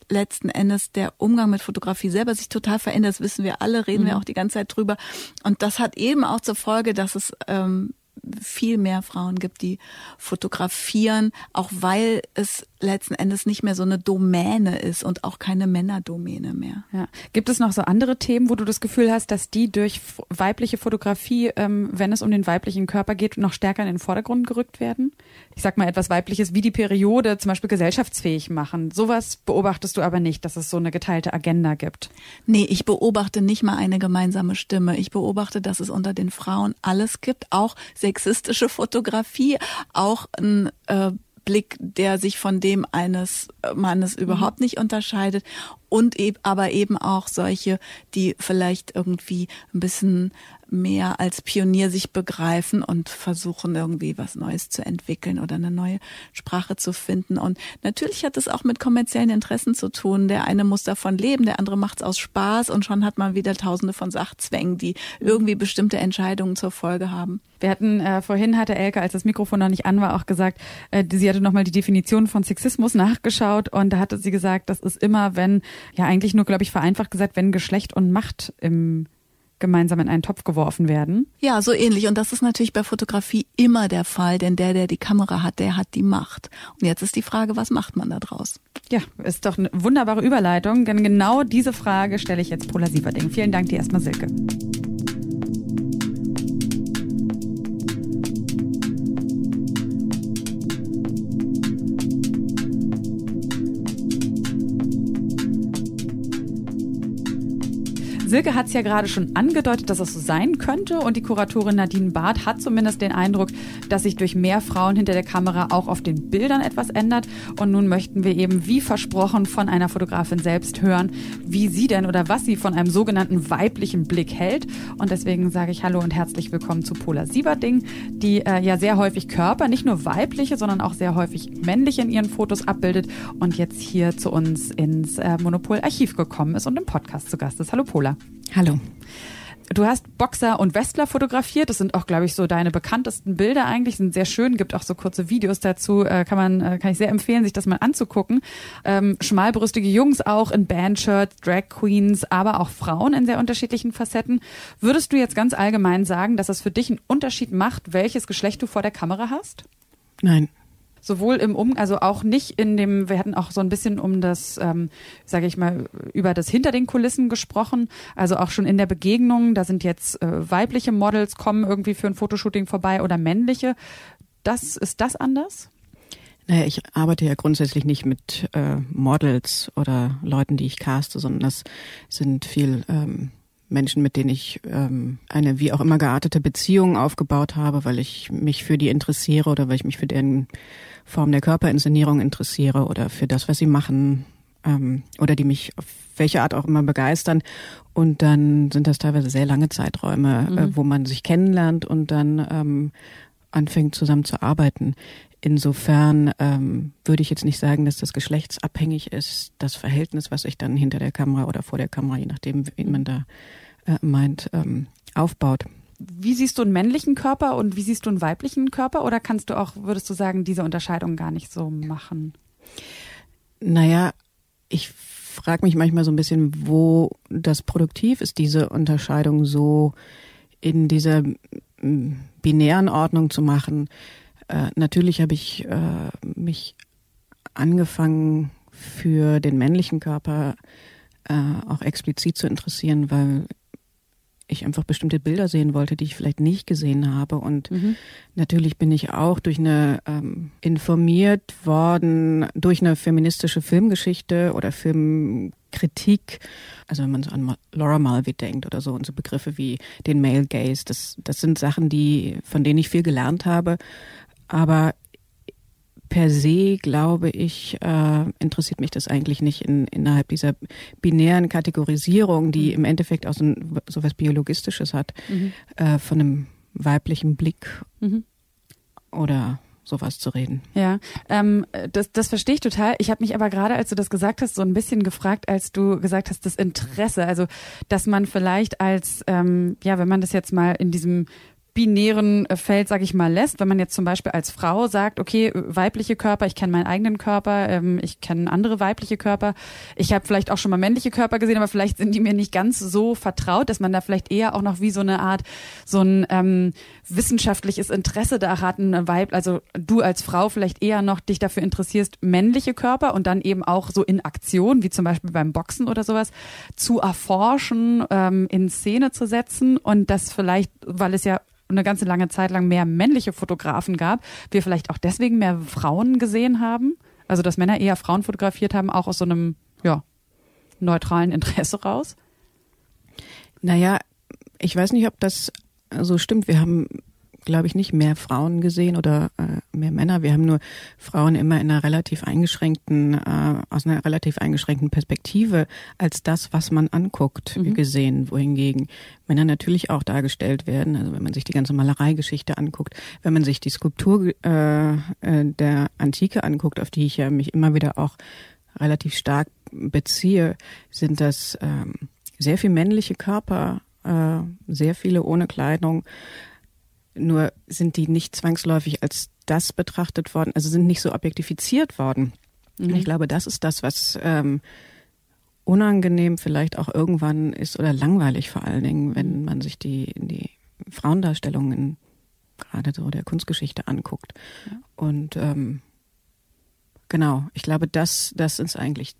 letzten Endes der Umgang mit Fotografie selber sich total verändert. Das wissen wir alle, reden mhm. wir auch die ganze Zeit drüber. Und das hat eben auch zur Folge, dass es ähm, viel mehr Frauen gibt, die fotografieren, auch weil es letzten Endes nicht mehr so eine Domäne ist und auch keine Männerdomäne mehr. Ja. Gibt es noch so andere Themen, wo du das Gefühl hast, dass die durch weibliche Fotografie, ähm, wenn es um den weiblichen Körper geht, noch stärker in den Vordergrund gerückt werden? Ich sag mal etwas Weibliches wie die Periode zum Beispiel gesellschaftsfähig machen. Sowas beobachtest du aber nicht, dass es so eine geteilte Agenda gibt. Nee, ich beobachte nicht mal eine gemeinsame Stimme. Ich beobachte, dass es unter den Frauen alles gibt, auch sexistische Fotografie, auch ein äh, Blick, der sich von dem eines Mannes überhaupt nicht unterscheidet und eben, aber eben auch solche, die vielleicht irgendwie ein bisschen mehr als Pionier sich begreifen und versuchen irgendwie was Neues zu entwickeln oder eine neue Sprache zu finden. Und natürlich hat es auch mit kommerziellen Interessen zu tun. Der eine muss davon leben, der andere macht es aus Spaß und schon hat man wieder tausende von Sachzwängen, die irgendwie bestimmte Entscheidungen zur Folge haben. Wir hatten äh, vorhin hatte Elke, als das Mikrofon noch nicht an war, auch gesagt, äh, sie hatte nochmal die Definition von Sexismus nachgeschaut und da hatte sie gesagt, das ist immer, wenn, ja eigentlich nur, glaube ich, vereinfacht gesagt, wenn Geschlecht und Macht im gemeinsam in einen Topf geworfen werden. Ja, so ähnlich. Und das ist natürlich bei Fotografie immer der Fall, denn der, der die Kamera hat, der hat die Macht. Und jetzt ist die Frage, was macht man da draus? Ja, ist doch eine wunderbare Überleitung, denn genau diese Frage stelle ich jetzt Pola Sieverding. Vielen Dank dir erstmal, Silke. Silke hat es ja gerade schon angedeutet, dass es so sein könnte und die Kuratorin Nadine Barth hat zumindest den Eindruck, dass sich durch mehr Frauen hinter der Kamera auch auf den Bildern etwas ändert. Und nun möchten wir eben, wie versprochen, von einer Fotografin selbst hören, wie sie denn oder was sie von einem sogenannten weiblichen Blick hält. Und deswegen sage ich Hallo und herzlich willkommen zu Pola Sieberding, die äh, ja sehr häufig Körper, nicht nur weibliche, sondern auch sehr häufig männliche in ihren Fotos abbildet und jetzt hier zu uns ins äh, Monopol Archiv gekommen ist und im Podcast zu Gast ist. Hallo Pola. Hallo. Du hast Boxer und Wrestler fotografiert. Das sind auch, glaube ich, so deine bekanntesten Bilder eigentlich. Sind sehr schön. Gibt auch so kurze Videos dazu. Äh, kann man, äh, kann ich sehr empfehlen, sich das mal anzugucken. Ähm, schmalbrüstige Jungs auch in Bandshirts, Drag Queens, aber auch Frauen in sehr unterschiedlichen Facetten. Würdest du jetzt ganz allgemein sagen, dass es für dich einen Unterschied macht, welches Geschlecht du vor der Kamera hast? Nein sowohl im Um, also auch nicht in dem, wir hatten auch so ein bisschen um das, ähm, sage ich mal, über das hinter den Kulissen gesprochen, also auch schon in der Begegnung, da sind jetzt äh, weibliche Models kommen irgendwie für ein Fotoshooting vorbei oder männliche. Das ist das anders? Naja, ich arbeite ja grundsätzlich nicht mit äh, Models oder Leuten, die ich caste, sondern das sind viel ähm, Menschen, mit denen ich ähm, eine wie auch immer geartete Beziehung aufgebaut habe, weil ich mich für die interessiere oder weil ich mich für deren Form der Körperinszenierung interessiere oder für das, was sie machen ähm, oder die mich auf welche Art auch immer begeistern. Und dann sind das teilweise sehr lange Zeiträume, äh, mhm. äh, wo man sich kennenlernt und dann ähm, anfängt zusammen zu arbeiten. Insofern ähm, würde ich jetzt nicht sagen, dass das geschlechtsabhängig ist, das Verhältnis, was sich dann hinter der Kamera oder vor der Kamera, je nachdem, wie man da äh, meint, ähm, aufbaut. Wie siehst du einen männlichen Körper und wie siehst du einen weiblichen Körper? Oder kannst du auch, würdest du sagen, diese Unterscheidung gar nicht so machen? Naja, ich frage mich manchmal so ein bisschen, wo das produktiv ist, diese Unterscheidung so in dieser binären Ordnung zu machen. Äh, natürlich habe ich äh, mich angefangen für den männlichen Körper äh, auch explizit zu interessieren, weil ich einfach bestimmte Bilder sehen wollte, die ich vielleicht nicht gesehen habe. Und mhm. natürlich bin ich auch durch eine ähm, informiert worden durch eine feministische Filmgeschichte oder Filmkritik. Also wenn man so an Laura Mulvey denkt oder so und so Begriffe wie den Male Gaze, das, das sind Sachen, die, von denen ich viel gelernt habe. Aber per se, glaube ich, äh, interessiert mich das eigentlich nicht in, innerhalb dieser binären Kategorisierung, die im Endeffekt auch so, ein, so was Biologistisches hat, mhm. äh, von einem weiblichen Blick mhm. oder sowas zu reden. Ja, ähm, das, das verstehe ich total. Ich habe mich aber gerade, als du das gesagt hast, so ein bisschen gefragt, als du gesagt hast, das Interesse, also dass man vielleicht als, ähm, ja, wenn man das jetzt mal in diesem binären äh, Feld, sag ich mal, lässt. Wenn man jetzt zum Beispiel als Frau sagt, okay, weibliche Körper, ich kenne meinen eigenen Körper, ähm, ich kenne andere weibliche Körper, ich habe vielleicht auch schon mal männliche Körper gesehen, aber vielleicht sind die mir nicht ganz so vertraut, dass man da vielleicht eher auch noch wie so eine Art, so ein ähm, wissenschaftliches Interesse da hat, ein Weib, also du als Frau vielleicht eher noch dich dafür interessierst, männliche Körper und dann eben auch so in Aktion, wie zum Beispiel beim Boxen oder sowas, zu erforschen, ähm, in Szene zu setzen und das vielleicht, weil es ja eine ganze lange Zeit lang mehr männliche Fotografen gab, wir vielleicht auch deswegen mehr Frauen gesehen haben. Also dass Männer eher Frauen fotografiert haben, auch aus so einem ja, neutralen Interesse raus? Naja, ich weiß nicht, ob das so stimmt. Wir haben, glaube ich, nicht mehr Frauen gesehen oder äh, mehr Männer. Wir haben nur Frauen immer in einer relativ eingeschränkten, äh, aus einer relativ eingeschränkten Perspektive als das, was man anguckt, mhm. gesehen. Wohingegen Männer natürlich auch dargestellt werden. Also wenn man sich die ganze Malereigeschichte anguckt, wenn man sich die Skulptur äh, äh, der Antike anguckt, auf die ich ja mich immer wieder auch relativ stark beziehe, sind das ähm, sehr viel männliche Körper, äh, sehr viele ohne Kleidung. Nur sind die nicht zwangsläufig als das betrachtet worden, also sind nicht so objektifiziert worden. Mhm. Ich glaube, das ist das, was ähm, unangenehm vielleicht auch irgendwann ist oder langweilig vor allen Dingen, wenn man sich die, die Frauendarstellungen gerade so der Kunstgeschichte anguckt. Ja. Und ähm, genau, ich glaube, das, das ist eigentlich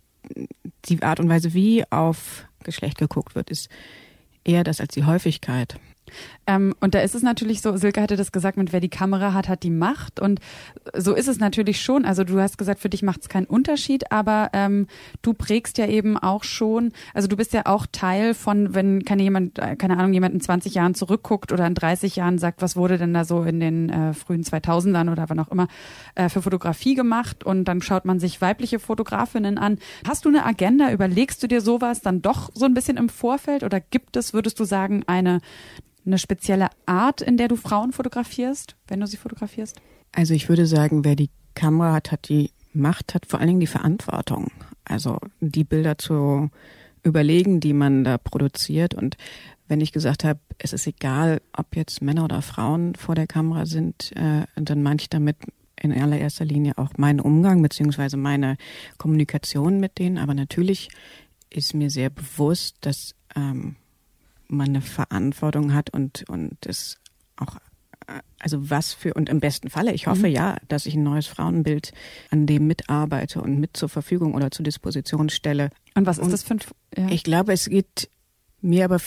die Art und Weise, wie auf Geschlecht geguckt wird, ist eher das als die Häufigkeit. Ähm, und da ist es natürlich so, Silke hatte das gesagt, mit wer die Kamera hat, hat die Macht. Und so ist es natürlich schon. Also du hast gesagt, für dich macht es keinen Unterschied, aber ähm, du prägst ja eben auch schon, also du bist ja auch Teil von, wenn keine jemand, äh, keine Ahnung, jemand in 20 Jahren zurückguckt oder in 30 Jahren sagt, was wurde denn da so in den äh, frühen 2000ern oder wann auch immer äh, für Fotografie gemacht und dann schaut man sich weibliche Fotografinnen an. Hast du eine Agenda? Überlegst du dir sowas dann doch so ein bisschen im Vorfeld oder gibt es, würdest du sagen, eine eine spezielle Art, in der du Frauen fotografierst, wenn du sie fotografierst? Also ich würde sagen, wer die Kamera hat, hat die Macht, hat vor allen Dingen die Verantwortung. Also die Bilder zu überlegen, die man da produziert. Und wenn ich gesagt habe, es ist egal, ob jetzt Männer oder Frauen vor der Kamera sind, äh, dann meine ich damit in allererster Linie auch meinen Umgang beziehungsweise meine Kommunikation mit denen. Aber natürlich ist mir sehr bewusst, dass ähm, man eine Verantwortung hat und, und es auch also was für, und im besten Falle, ich hoffe mhm. ja, dass ich ein neues Frauenbild an dem mitarbeite und mit zur Verfügung oder zur Disposition stelle. Und was ist und das für ein, ja. Ich glaube, es geht mir aber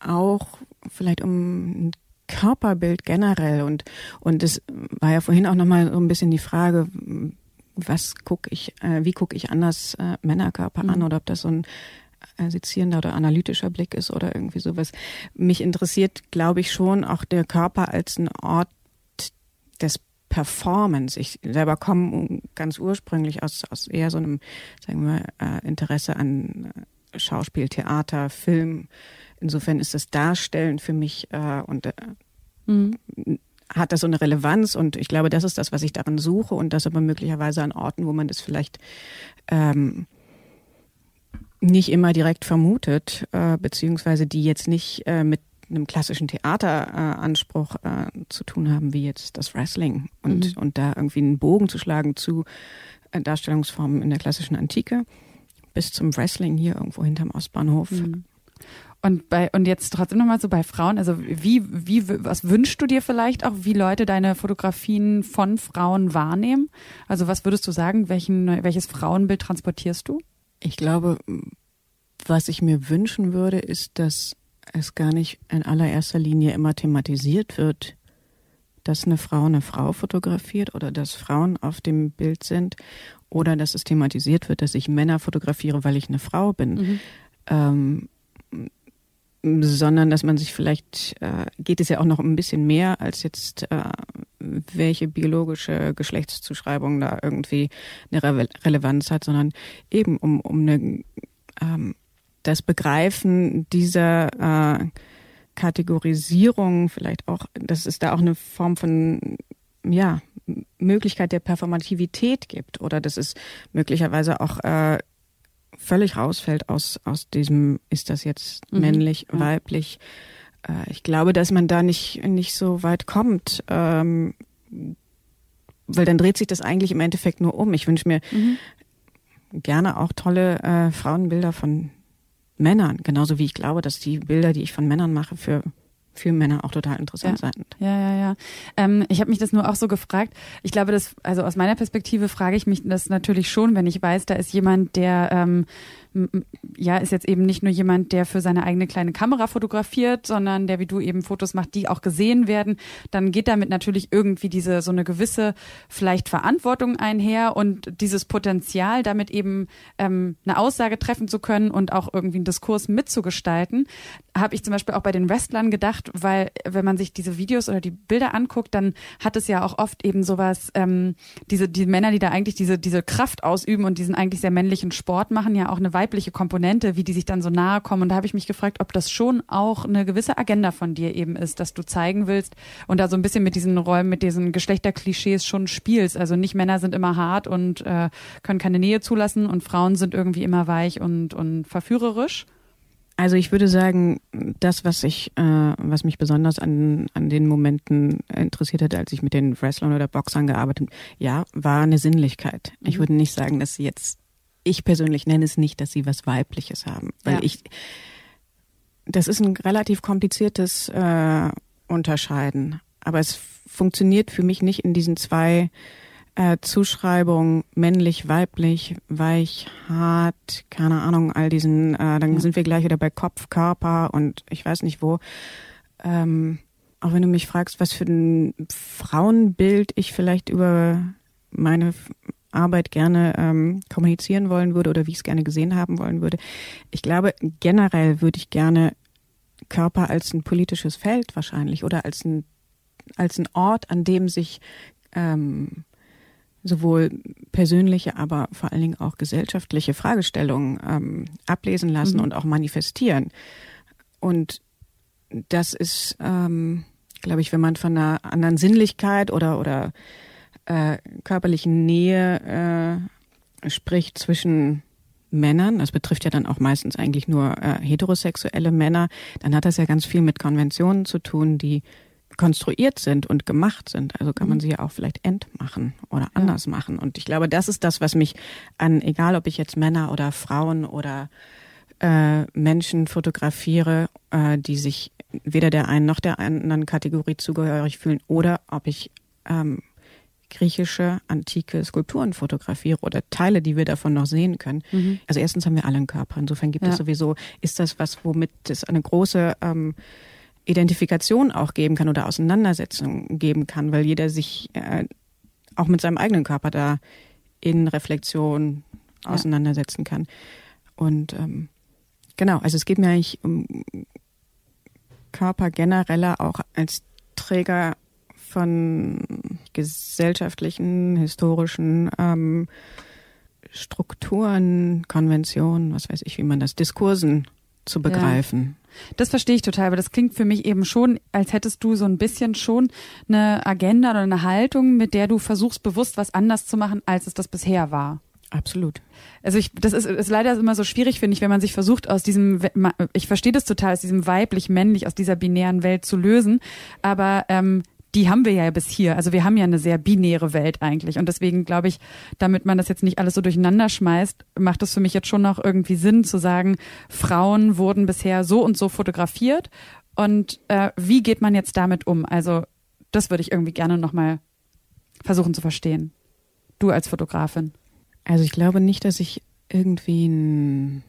auch vielleicht um ein Körperbild generell und, und es war ja vorhin auch nochmal so ein bisschen die Frage, was gucke ich, äh, wie gucke ich anders äh, Männerkörper mhm. an oder ob das so ein äh, sezierender oder analytischer Blick ist oder irgendwie sowas. Mich interessiert, glaube ich, schon auch der Körper als ein Ort des Performance. Ich selber komme ganz ursprünglich aus, aus eher so einem, sagen wir, äh, Interesse an äh, Schauspiel, Theater, Film. Insofern ist das Darstellen für mich äh, und äh, mhm. hat das so eine Relevanz und ich glaube, das ist das, was ich darin suche und das aber möglicherweise an Orten, wo man das vielleicht ähm, nicht immer direkt vermutet, äh, beziehungsweise die jetzt nicht äh, mit einem klassischen Theateranspruch äh, zu tun haben, wie jetzt das Wrestling und, mhm. und da irgendwie einen Bogen zu schlagen zu äh, Darstellungsformen in der klassischen Antike bis zum Wrestling hier irgendwo hinterm Ostbahnhof. Mhm. Und bei und jetzt trotzdem nochmal so bei Frauen, also wie wie was wünschst du dir vielleicht auch, wie Leute deine Fotografien von Frauen wahrnehmen? Also was würdest du sagen, welchen welches Frauenbild transportierst du? Ich glaube, was ich mir wünschen würde, ist, dass es gar nicht in allererster Linie immer thematisiert wird, dass eine Frau eine Frau fotografiert oder dass Frauen auf dem Bild sind oder dass es thematisiert wird, dass ich Männer fotografiere, weil ich eine Frau bin. Mhm. Ähm, sondern dass man sich vielleicht, äh, geht es ja auch noch ein bisschen mehr als jetzt, äh, welche biologische Geschlechtszuschreibung da irgendwie eine Re Relevanz hat, sondern eben um, um eine, ähm, das Begreifen dieser äh, Kategorisierung vielleicht auch, dass es da auch eine Form von, ja, Möglichkeit der Performativität gibt oder dass es möglicherweise auch äh, völlig rausfällt aus, aus diesem, ist das jetzt mhm. männlich, ja. weiblich. Äh, ich glaube, dass man da nicht, nicht so weit kommt, ähm, weil dann dreht sich das eigentlich im Endeffekt nur um. Ich wünsche mir mhm. gerne auch tolle äh, Frauenbilder von Männern, genauso wie ich glaube, dass die Bilder, die ich von Männern mache, für für Männer auch total interessant ja. sein. Ja, ja, ja. Ähm, ich habe mich das nur auch so gefragt. Ich glaube, dass, also aus meiner Perspektive frage ich mich das natürlich schon, wenn ich weiß, da ist jemand, der ähm, ja, ist jetzt eben nicht nur jemand, der für seine eigene kleine Kamera fotografiert, sondern der wie du eben Fotos macht, die auch gesehen werden, dann geht damit natürlich irgendwie diese so eine gewisse vielleicht Verantwortung einher und dieses Potenzial, damit eben ähm, eine Aussage treffen zu können und auch irgendwie einen Diskurs mitzugestalten, habe ich zum Beispiel auch bei den Wrestlern gedacht, macht, weil wenn man sich diese Videos oder die Bilder anguckt, dann hat es ja auch oft eben sowas, ähm, diese die Männer, die da eigentlich diese diese Kraft ausüben und diesen eigentlich sehr männlichen Sport machen, ja auch eine weibliche Komponente, wie die sich dann so nahe kommen. Und da habe ich mich gefragt, ob das schon auch eine gewisse Agenda von dir eben ist, dass du zeigen willst und da so ein bisschen mit diesen Räumen, mit diesen Geschlechterklischees schon spielst. Also nicht Männer sind immer hart und äh, können keine Nähe zulassen und Frauen sind irgendwie immer weich und und verführerisch. Also ich würde sagen, das, was ich, äh, was mich besonders an, an den Momenten interessiert hat, als ich mit den Wrestlern oder Boxern gearbeitet habe, ja, war eine Sinnlichkeit. Ich mhm. würde nicht sagen, dass sie jetzt, ich persönlich nenne es nicht, dass sie was Weibliches haben, weil ja. ich, das ist ein relativ kompliziertes äh, Unterscheiden, aber es funktioniert für mich nicht in diesen zwei äh, Zuschreibung männlich, weiblich, weich, hart, keine Ahnung, all diesen, äh, dann ja. sind wir gleich wieder bei Kopf, Körper und ich weiß nicht wo. Ähm, auch wenn du mich fragst, was für ein Frauenbild ich vielleicht über meine Arbeit gerne ähm, kommunizieren wollen würde oder wie ich es gerne gesehen haben wollen würde. Ich glaube, generell würde ich gerne Körper als ein politisches Feld wahrscheinlich oder als ein als ein Ort, an dem sich ähm, sowohl persönliche, aber vor allen Dingen auch gesellschaftliche Fragestellungen ähm, ablesen lassen mhm. und auch manifestieren. Und das ist, ähm, glaube ich, wenn man von einer anderen Sinnlichkeit oder oder äh, körperlichen Nähe äh, spricht zwischen Männern, das betrifft ja dann auch meistens eigentlich nur äh, heterosexuelle Männer, dann hat das ja ganz viel mit Konventionen zu tun, die konstruiert sind und gemacht sind. Also kann man mhm. sie ja auch vielleicht entmachen oder anders ja. machen. Und ich glaube, das ist das, was mich an, egal ob ich jetzt Männer oder Frauen oder äh, Menschen fotografiere, äh, die sich weder der einen noch der anderen Kategorie zugehörig fühlen, oder ob ich ähm, griechische antike Skulpturen fotografiere oder Teile, die wir davon noch sehen können. Mhm. Also erstens haben wir alle einen Körper. Insofern gibt ja. es sowieso, ist das was, womit es eine große ähm, Identifikation auch geben kann oder Auseinandersetzung geben kann, weil jeder sich äh, auch mit seinem eigenen Körper da in Reflexion ja. auseinandersetzen kann. Und ähm, genau, also es geht mir eigentlich um Körper genereller auch als Träger von gesellschaftlichen, historischen ähm, Strukturen, Konventionen, was weiß ich, wie man das, Diskursen zu begreifen. Das verstehe ich total, aber das klingt für mich eben schon, als hättest du so ein bisschen schon eine Agenda oder eine Haltung, mit der du versuchst, bewusst was anders zu machen, als es das bisher war. Absolut. Also ich, das ist, ist leider immer so schwierig, finde ich, wenn man sich versucht, aus diesem, ich verstehe das total, aus diesem weiblich-männlich, aus dieser binären Welt zu lösen. Aber ähm, die haben wir ja bis hier. Also wir haben ja eine sehr binäre Welt eigentlich. Und deswegen glaube ich, damit man das jetzt nicht alles so durcheinander schmeißt, macht es für mich jetzt schon noch irgendwie Sinn zu sagen, Frauen wurden bisher so und so fotografiert. Und äh, wie geht man jetzt damit um? Also das würde ich irgendwie gerne nochmal versuchen zu verstehen. Du als Fotografin. Also ich glaube nicht, dass ich irgendwie ein,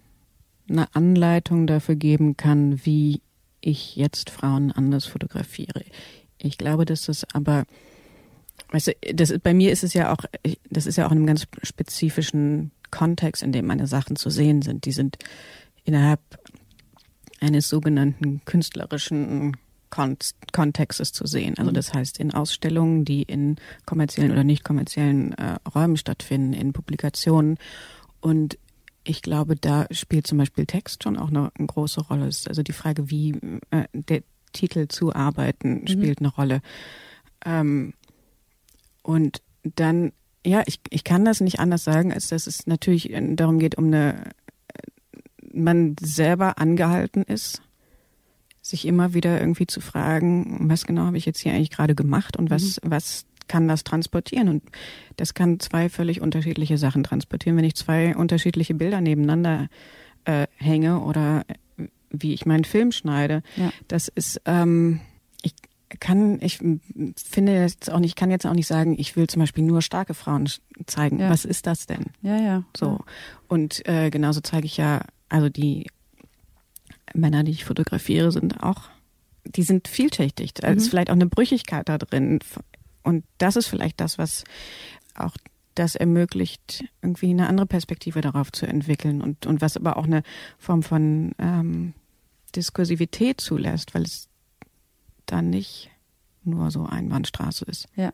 eine Anleitung dafür geben kann, wie ich jetzt Frauen anders fotografiere. Ich glaube, dass das aber, weißt du, das, bei mir ist es ja auch, das ist ja auch in einem ganz spezifischen Kontext, in dem meine Sachen zu sehen sind. Die sind innerhalb eines sogenannten künstlerischen Kontextes zu sehen. Also mhm. das heißt in Ausstellungen, die in kommerziellen oder nicht kommerziellen äh, Räumen stattfinden, in Publikationen. Und ich glaube, da spielt zum Beispiel Text schon auch eine, eine große Rolle. Also die Frage, wie äh, der, Titel zuarbeiten, mhm. spielt eine Rolle. Ähm, und dann, ja, ich, ich kann das nicht anders sagen, als dass es natürlich darum geht, um eine, man selber angehalten ist, sich immer wieder irgendwie zu fragen, was genau habe ich jetzt hier eigentlich gerade gemacht und was, mhm. was kann das transportieren? Und das kann zwei völlig unterschiedliche Sachen transportieren. Wenn ich zwei unterschiedliche Bilder nebeneinander äh, hänge oder wie ich meinen Film schneide. Ja. Das ist, ähm, ich kann, ich finde jetzt auch nicht, kann jetzt auch nicht sagen, ich will zum Beispiel nur starke Frauen zeigen. Ja. Was ist das denn? Ja, ja. So. Und äh, genauso zeige ich ja, also die Männer, die ich fotografiere, sind auch, die sind vielschichtig. Da mhm. ist vielleicht auch eine Brüchigkeit da drin. Und das ist vielleicht das, was auch das ermöglicht, irgendwie eine andere Perspektive darauf zu entwickeln und, und was aber auch eine Form von ähm, Diskursivität zulässt, weil es da nicht nur so Einbahnstraße ist. Ja.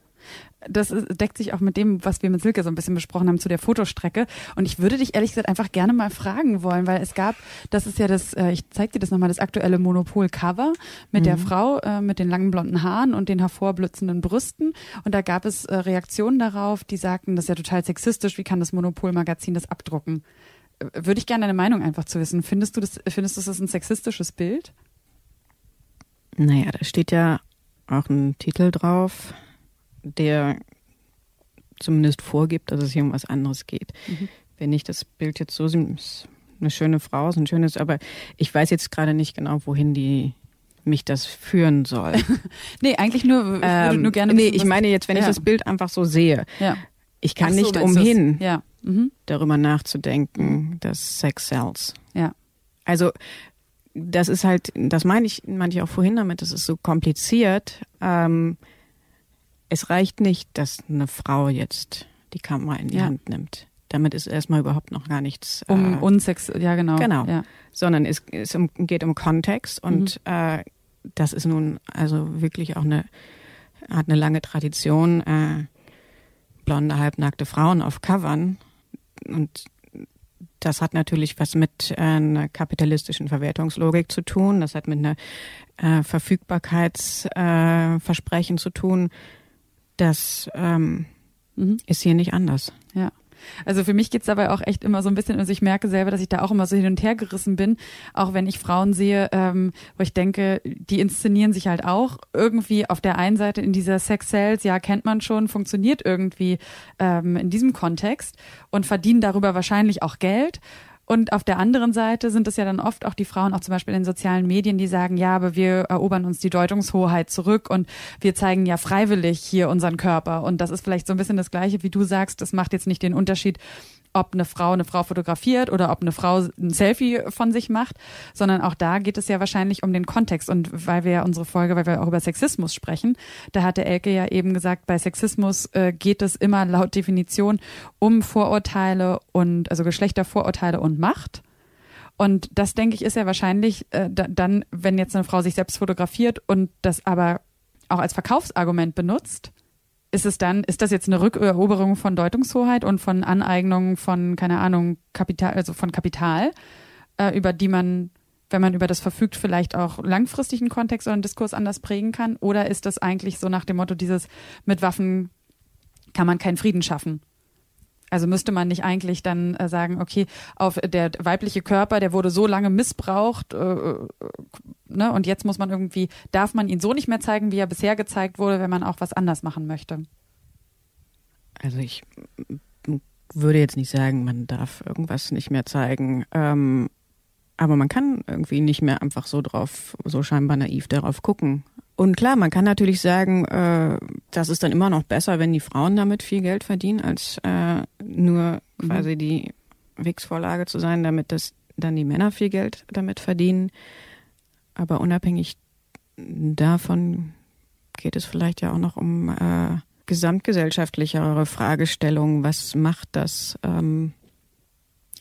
Das deckt sich auch mit dem, was wir mit Silke so ein bisschen besprochen haben zu der Fotostrecke. Und ich würde dich ehrlich gesagt einfach gerne mal fragen wollen, weil es gab, das ist ja das, äh, ich zeig dir das nochmal, das aktuelle Monopol-Cover mit mhm. der Frau äh, mit den langen blonden Haaren und den hervorblitzenden Brüsten. Und da gab es äh, Reaktionen darauf, die sagten, das ist ja total sexistisch, wie kann das Monopol-Magazin das abdrucken? Würde ich gerne deine Meinung einfach zu wissen. Findest du das, findest du das ein sexistisches Bild? Naja, da steht ja auch ein Titel drauf, der zumindest vorgibt, dass es hier um was anderes geht. Mhm. Wenn ich das Bild jetzt so ist eine schöne Frau, ist ein schönes, aber ich weiß jetzt gerade nicht genau, wohin die mich das führen soll. (laughs) nee, eigentlich nur, ähm, nur gerne. Nee, ich meine jetzt, wenn ja. ich das Bild einfach so sehe. Ja. Ich kann so, nicht umhin, ja. Mhm. darüber nachzudenken, dass Sex sells. Ja. Also das ist halt, das meine ich, meinte ich auch vorhin damit, das ist so kompliziert. Ähm, es reicht nicht, dass eine Frau jetzt die Kamera in die ja. Hand nimmt. Damit ist erstmal überhaupt noch gar nichts. Um äh, Unsex, ja genau. Genau. Ja. Sondern es, es geht um Kontext und mhm. äh, das ist nun also wirklich auch eine, hat eine lange Tradition, äh, blonde, halbnackte Frauen auf Covern. Und das hat natürlich was mit äh, einer kapitalistischen Verwertungslogik zu tun. Das hat mit einer äh, Verfügbarkeitsversprechen äh, zu tun. Das ähm, mhm. ist hier nicht anders. Ja. Also für mich geht's dabei auch echt immer so ein bisschen, also ich merke selber, dass ich da auch immer so hin und her gerissen bin, auch wenn ich Frauen sehe, ähm, wo ich denke, die inszenieren sich halt auch irgendwie auf der einen Seite in dieser Sex Sales, ja, kennt man schon, funktioniert irgendwie ähm, in diesem Kontext und verdienen darüber wahrscheinlich auch Geld. Und auf der anderen Seite sind es ja dann oft auch die Frauen, auch zum Beispiel in den sozialen Medien, die sagen, ja, aber wir erobern uns die Deutungshoheit zurück und wir zeigen ja freiwillig hier unseren Körper. Und das ist vielleicht so ein bisschen das Gleiche, wie du sagst. Das macht jetzt nicht den Unterschied, ob eine Frau eine Frau fotografiert oder ob eine Frau ein Selfie von sich macht, sondern auch da geht es ja wahrscheinlich um den Kontext. Und weil wir ja unsere Folge, weil wir auch über Sexismus sprechen, da hat der Elke ja eben gesagt, bei Sexismus äh, geht es immer laut Definition um Vorurteile und also Geschlechtervorurteile und Macht. Und das, denke ich, ist ja wahrscheinlich äh, dann, wenn jetzt eine Frau sich selbst fotografiert und das aber auch als Verkaufsargument benutzt, ist es dann, ist das jetzt eine Rückeroberung von Deutungshoheit und von Aneignung von, keine Ahnung, Kapital, also von Kapital, äh, über die man, wenn man über das verfügt, vielleicht auch langfristigen Kontext oder einen Diskurs anders prägen kann? Oder ist das eigentlich so nach dem Motto, dieses mit Waffen kann man keinen Frieden schaffen? Also müsste man nicht eigentlich dann äh, sagen, okay, auf der weibliche Körper, der wurde so lange missbraucht, äh, äh, ne, und jetzt muss man irgendwie, darf man ihn so nicht mehr zeigen, wie er bisher gezeigt wurde, wenn man auch was anders machen möchte. Also ich würde jetzt nicht sagen, man darf irgendwas nicht mehr zeigen. Ähm, aber man kann irgendwie nicht mehr einfach so drauf, so scheinbar naiv darauf gucken. Und klar, man kann natürlich sagen, äh, das ist dann immer noch besser, wenn die Frauen damit viel Geld verdienen, als äh, nur mhm. quasi die Wix-Vorlage zu sein, damit das dann die Männer viel Geld damit verdienen. Aber unabhängig davon geht es vielleicht ja auch noch um äh, gesamtgesellschaftlichere Fragestellungen. Was macht das ähm,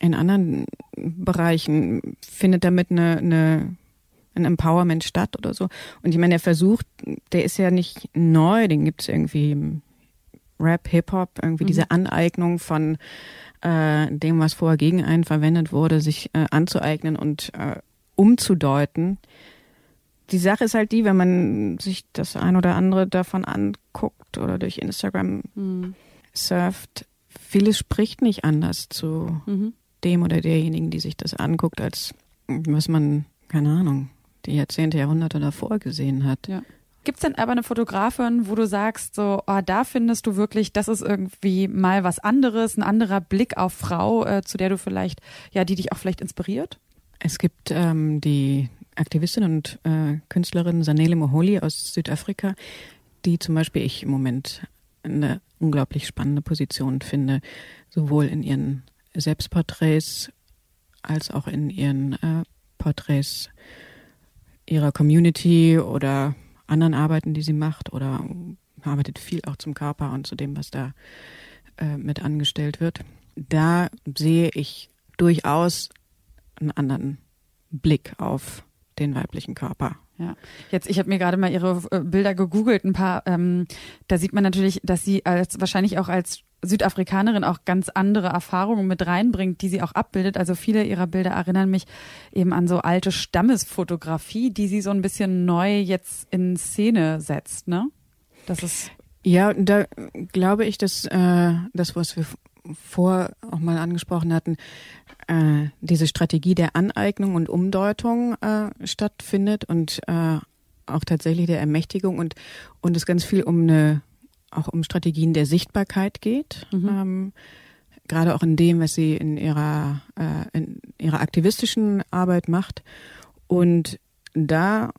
in anderen Bereichen? Findet damit eine, eine ein Empowerment statt oder so. Und ich meine, der Versuch, der ist ja nicht neu, den gibt es irgendwie im Rap, Hip-Hop, irgendwie mhm. diese Aneignung von äh, dem, was vorher gegen einen verwendet wurde, sich äh, anzueignen und äh, umzudeuten. Die Sache ist halt die, wenn man sich das ein oder andere davon anguckt oder durch Instagram mhm. surft, vieles spricht nicht anders zu mhm. Dem oder derjenigen, die sich das anguckt, als was man, keine Ahnung, die Jahrzehnte, Jahrhunderte davor gesehen hat. Ja. Gibt es denn aber eine Fotografin, wo du sagst, so, oh, da findest du wirklich, das ist irgendwie mal was anderes, ein anderer Blick auf Frau, äh, zu der du vielleicht, ja, die dich auch vielleicht inspiriert? Es gibt ähm, die Aktivistin und äh, Künstlerin Sanele Moholi aus Südafrika, die zum Beispiel ich im Moment eine unglaublich spannende Position finde, sowohl in ihren Selbstporträts als auch in ihren äh, Porträts ihrer Community oder anderen Arbeiten, die sie macht oder arbeitet viel auch zum Körper und zu dem, was da äh, mit angestellt wird. Da sehe ich durchaus einen anderen Blick auf den weiblichen Körper Ja, jetzt ich habe mir gerade mal ihre äh, Bilder gegoogelt, ein paar. Ähm, da sieht man natürlich, dass sie als wahrscheinlich auch als Südafrikanerin auch ganz andere Erfahrungen mit reinbringt, die sie auch abbildet. Also viele ihrer Bilder erinnern mich eben an so alte Stammesfotografie, die sie so ein bisschen neu jetzt in Szene setzt, ne? Das ist ja, da glaube ich, dass äh, das, was wir vor auch mal angesprochen hatten, äh, diese Strategie der Aneignung und Umdeutung äh, stattfindet und äh, auch tatsächlich der Ermächtigung und und es ganz viel um eine auch um Strategien der Sichtbarkeit geht. Mhm. Ähm, gerade auch in dem, was sie in ihrer äh, in ihrer aktivistischen Arbeit macht. Und da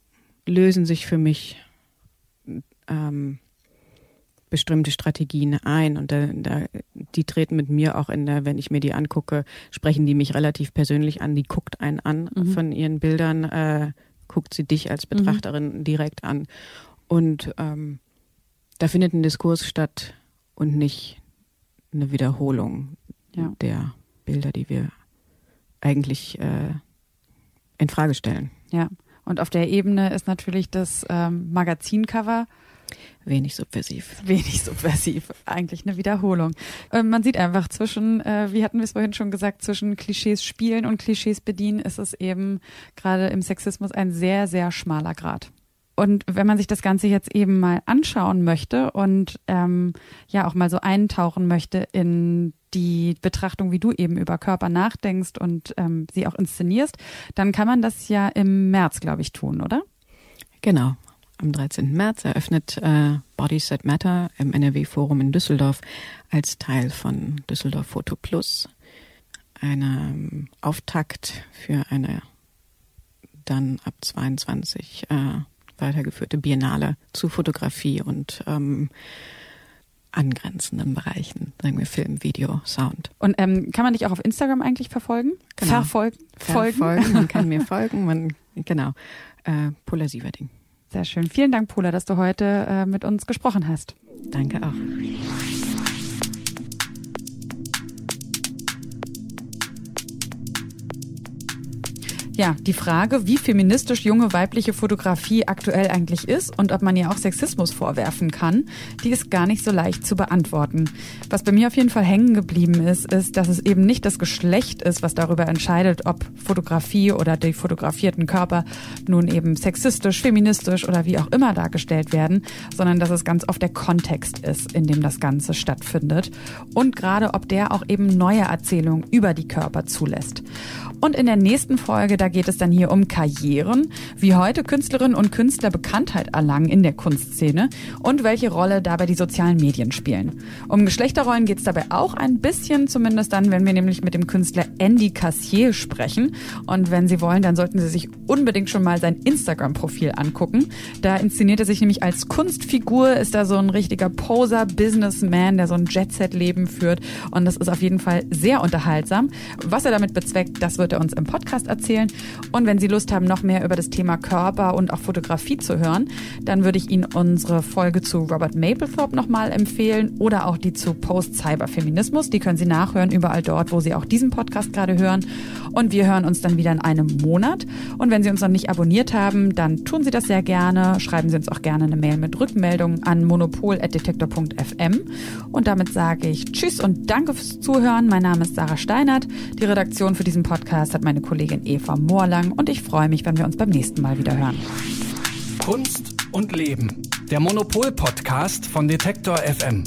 lösen sich für mich ähm, bestimmte Strategien ein und da, da, die treten mit mir auch in der, wenn ich mir die angucke, sprechen die mich relativ persönlich an. Die guckt einen an mhm. von ihren Bildern, äh, guckt sie dich als mhm. Betrachterin mhm. direkt an und ähm, da findet ein Diskurs statt und nicht eine Wiederholung ja. der Bilder, die wir eigentlich äh, in Frage stellen. Ja, und auf der Ebene ist natürlich das ähm, Magazincover Wenig subversiv. Wenig subversiv. Eigentlich eine Wiederholung. Ähm, man sieht einfach zwischen, äh, wie hatten wir es vorhin schon gesagt, zwischen Klischees spielen und Klischees bedienen ist es eben gerade im Sexismus ein sehr, sehr schmaler Grad. Und wenn man sich das Ganze jetzt eben mal anschauen möchte und ähm, ja auch mal so eintauchen möchte in die Betrachtung, wie du eben über Körper nachdenkst und ähm, sie auch inszenierst, dann kann man das ja im März, glaube ich, tun, oder? Genau. Am 13. März eröffnet äh, Bodies That Matter im NRW-Forum in Düsseldorf als Teil von Düsseldorf Photo Plus. Ein ähm, Auftakt für eine dann ab 22 äh, weitergeführte Biennale zu Fotografie und ähm, angrenzenden Bereichen, sagen wir Film, Video, Sound. Und ähm, kann man dich auch auf Instagram eigentlich verfolgen? Genau. Verfolgen? Verfolgen. Man kann mir (laughs) folgen. Man, genau. Äh, Pola Sieverding. Sehr schön. Vielen Dank, Pola, dass du heute äh, mit uns gesprochen hast. Danke auch. Ja, die Frage, wie feministisch junge weibliche Fotografie aktuell eigentlich ist und ob man ihr auch Sexismus vorwerfen kann, die ist gar nicht so leicht zu beantworten. Was bei mir auf jeden Fall hängen geblieben ist, ist, dass es eben nicht das Geschlecht ist, was darüber entscheidet, ob Fotografie oder die fotografierten Körper nun eben sexistisch, feministisch oder wie auch immer dargestellt werden, sondern dass es ganz oft der Kontext ist, in dem das Ganze stattfindet und gerade ob der auch eben neue Erzählungen über die Körper zulässt. Und in der nächsten Folge, da geht es dann hier um Karrieren, wie heute Künstlerinnen und Künstler Bekanntheit erlangen in der Kunstszene und welche Rolle dabei die sozialen Medien spielen. Um Geschlechterrollen geht es dabei auch ein bisschen, zumindest dann, wenn wir nämlich mit dem Künstler Andy Cassier sprechen. Und wenn Sie wollen, dann sollten Sie sich unbedingt schon mal sein Instagram-Profil angucken. Da inszeniert er sich nämlich als Kunstfigur, ist da so ein richtiger Poser, Businessman, der so ein Jet-Set-Leben führt. Und das ist auf jeden Fall sehr unterhaltsam. Was er damit bezweckt, das wird wird er uns im Podcast erzählen. Und wenn Sie Lust haben, noch mehr über das Thema Körper und auch Fotografie zu hören, dann würde ich Ihnen unsere Folge zu Robert Mapplethorpe nochmal empfehlen oder auch die zu Post-Cyber-Feminismus. Die können Sie nachhören, überall dort, wo Sie auch diesen Podcast gerade hören. Und wir hören uns dann wieder in einem Monat. Und wenn Sie uns noch nicht abonniert haben, dann tun Sie das sehr gerne. Schreiben Sie uns auch gerne eine Mail mit Rückmeldung an monopol.detektor.fm. Und damit sage ich Tschüss und danke fürs Zuhören. Mein Name ist Sarah Steinert. Die Redaktion für diesen Podcast Podcast hat meine Kollegin Eva Moorlang und ich freue mich, wenn wir uns beim nächsten Mal wieder hören. Kunst und Leben. Der Monopol-Podcast von Detektor FM.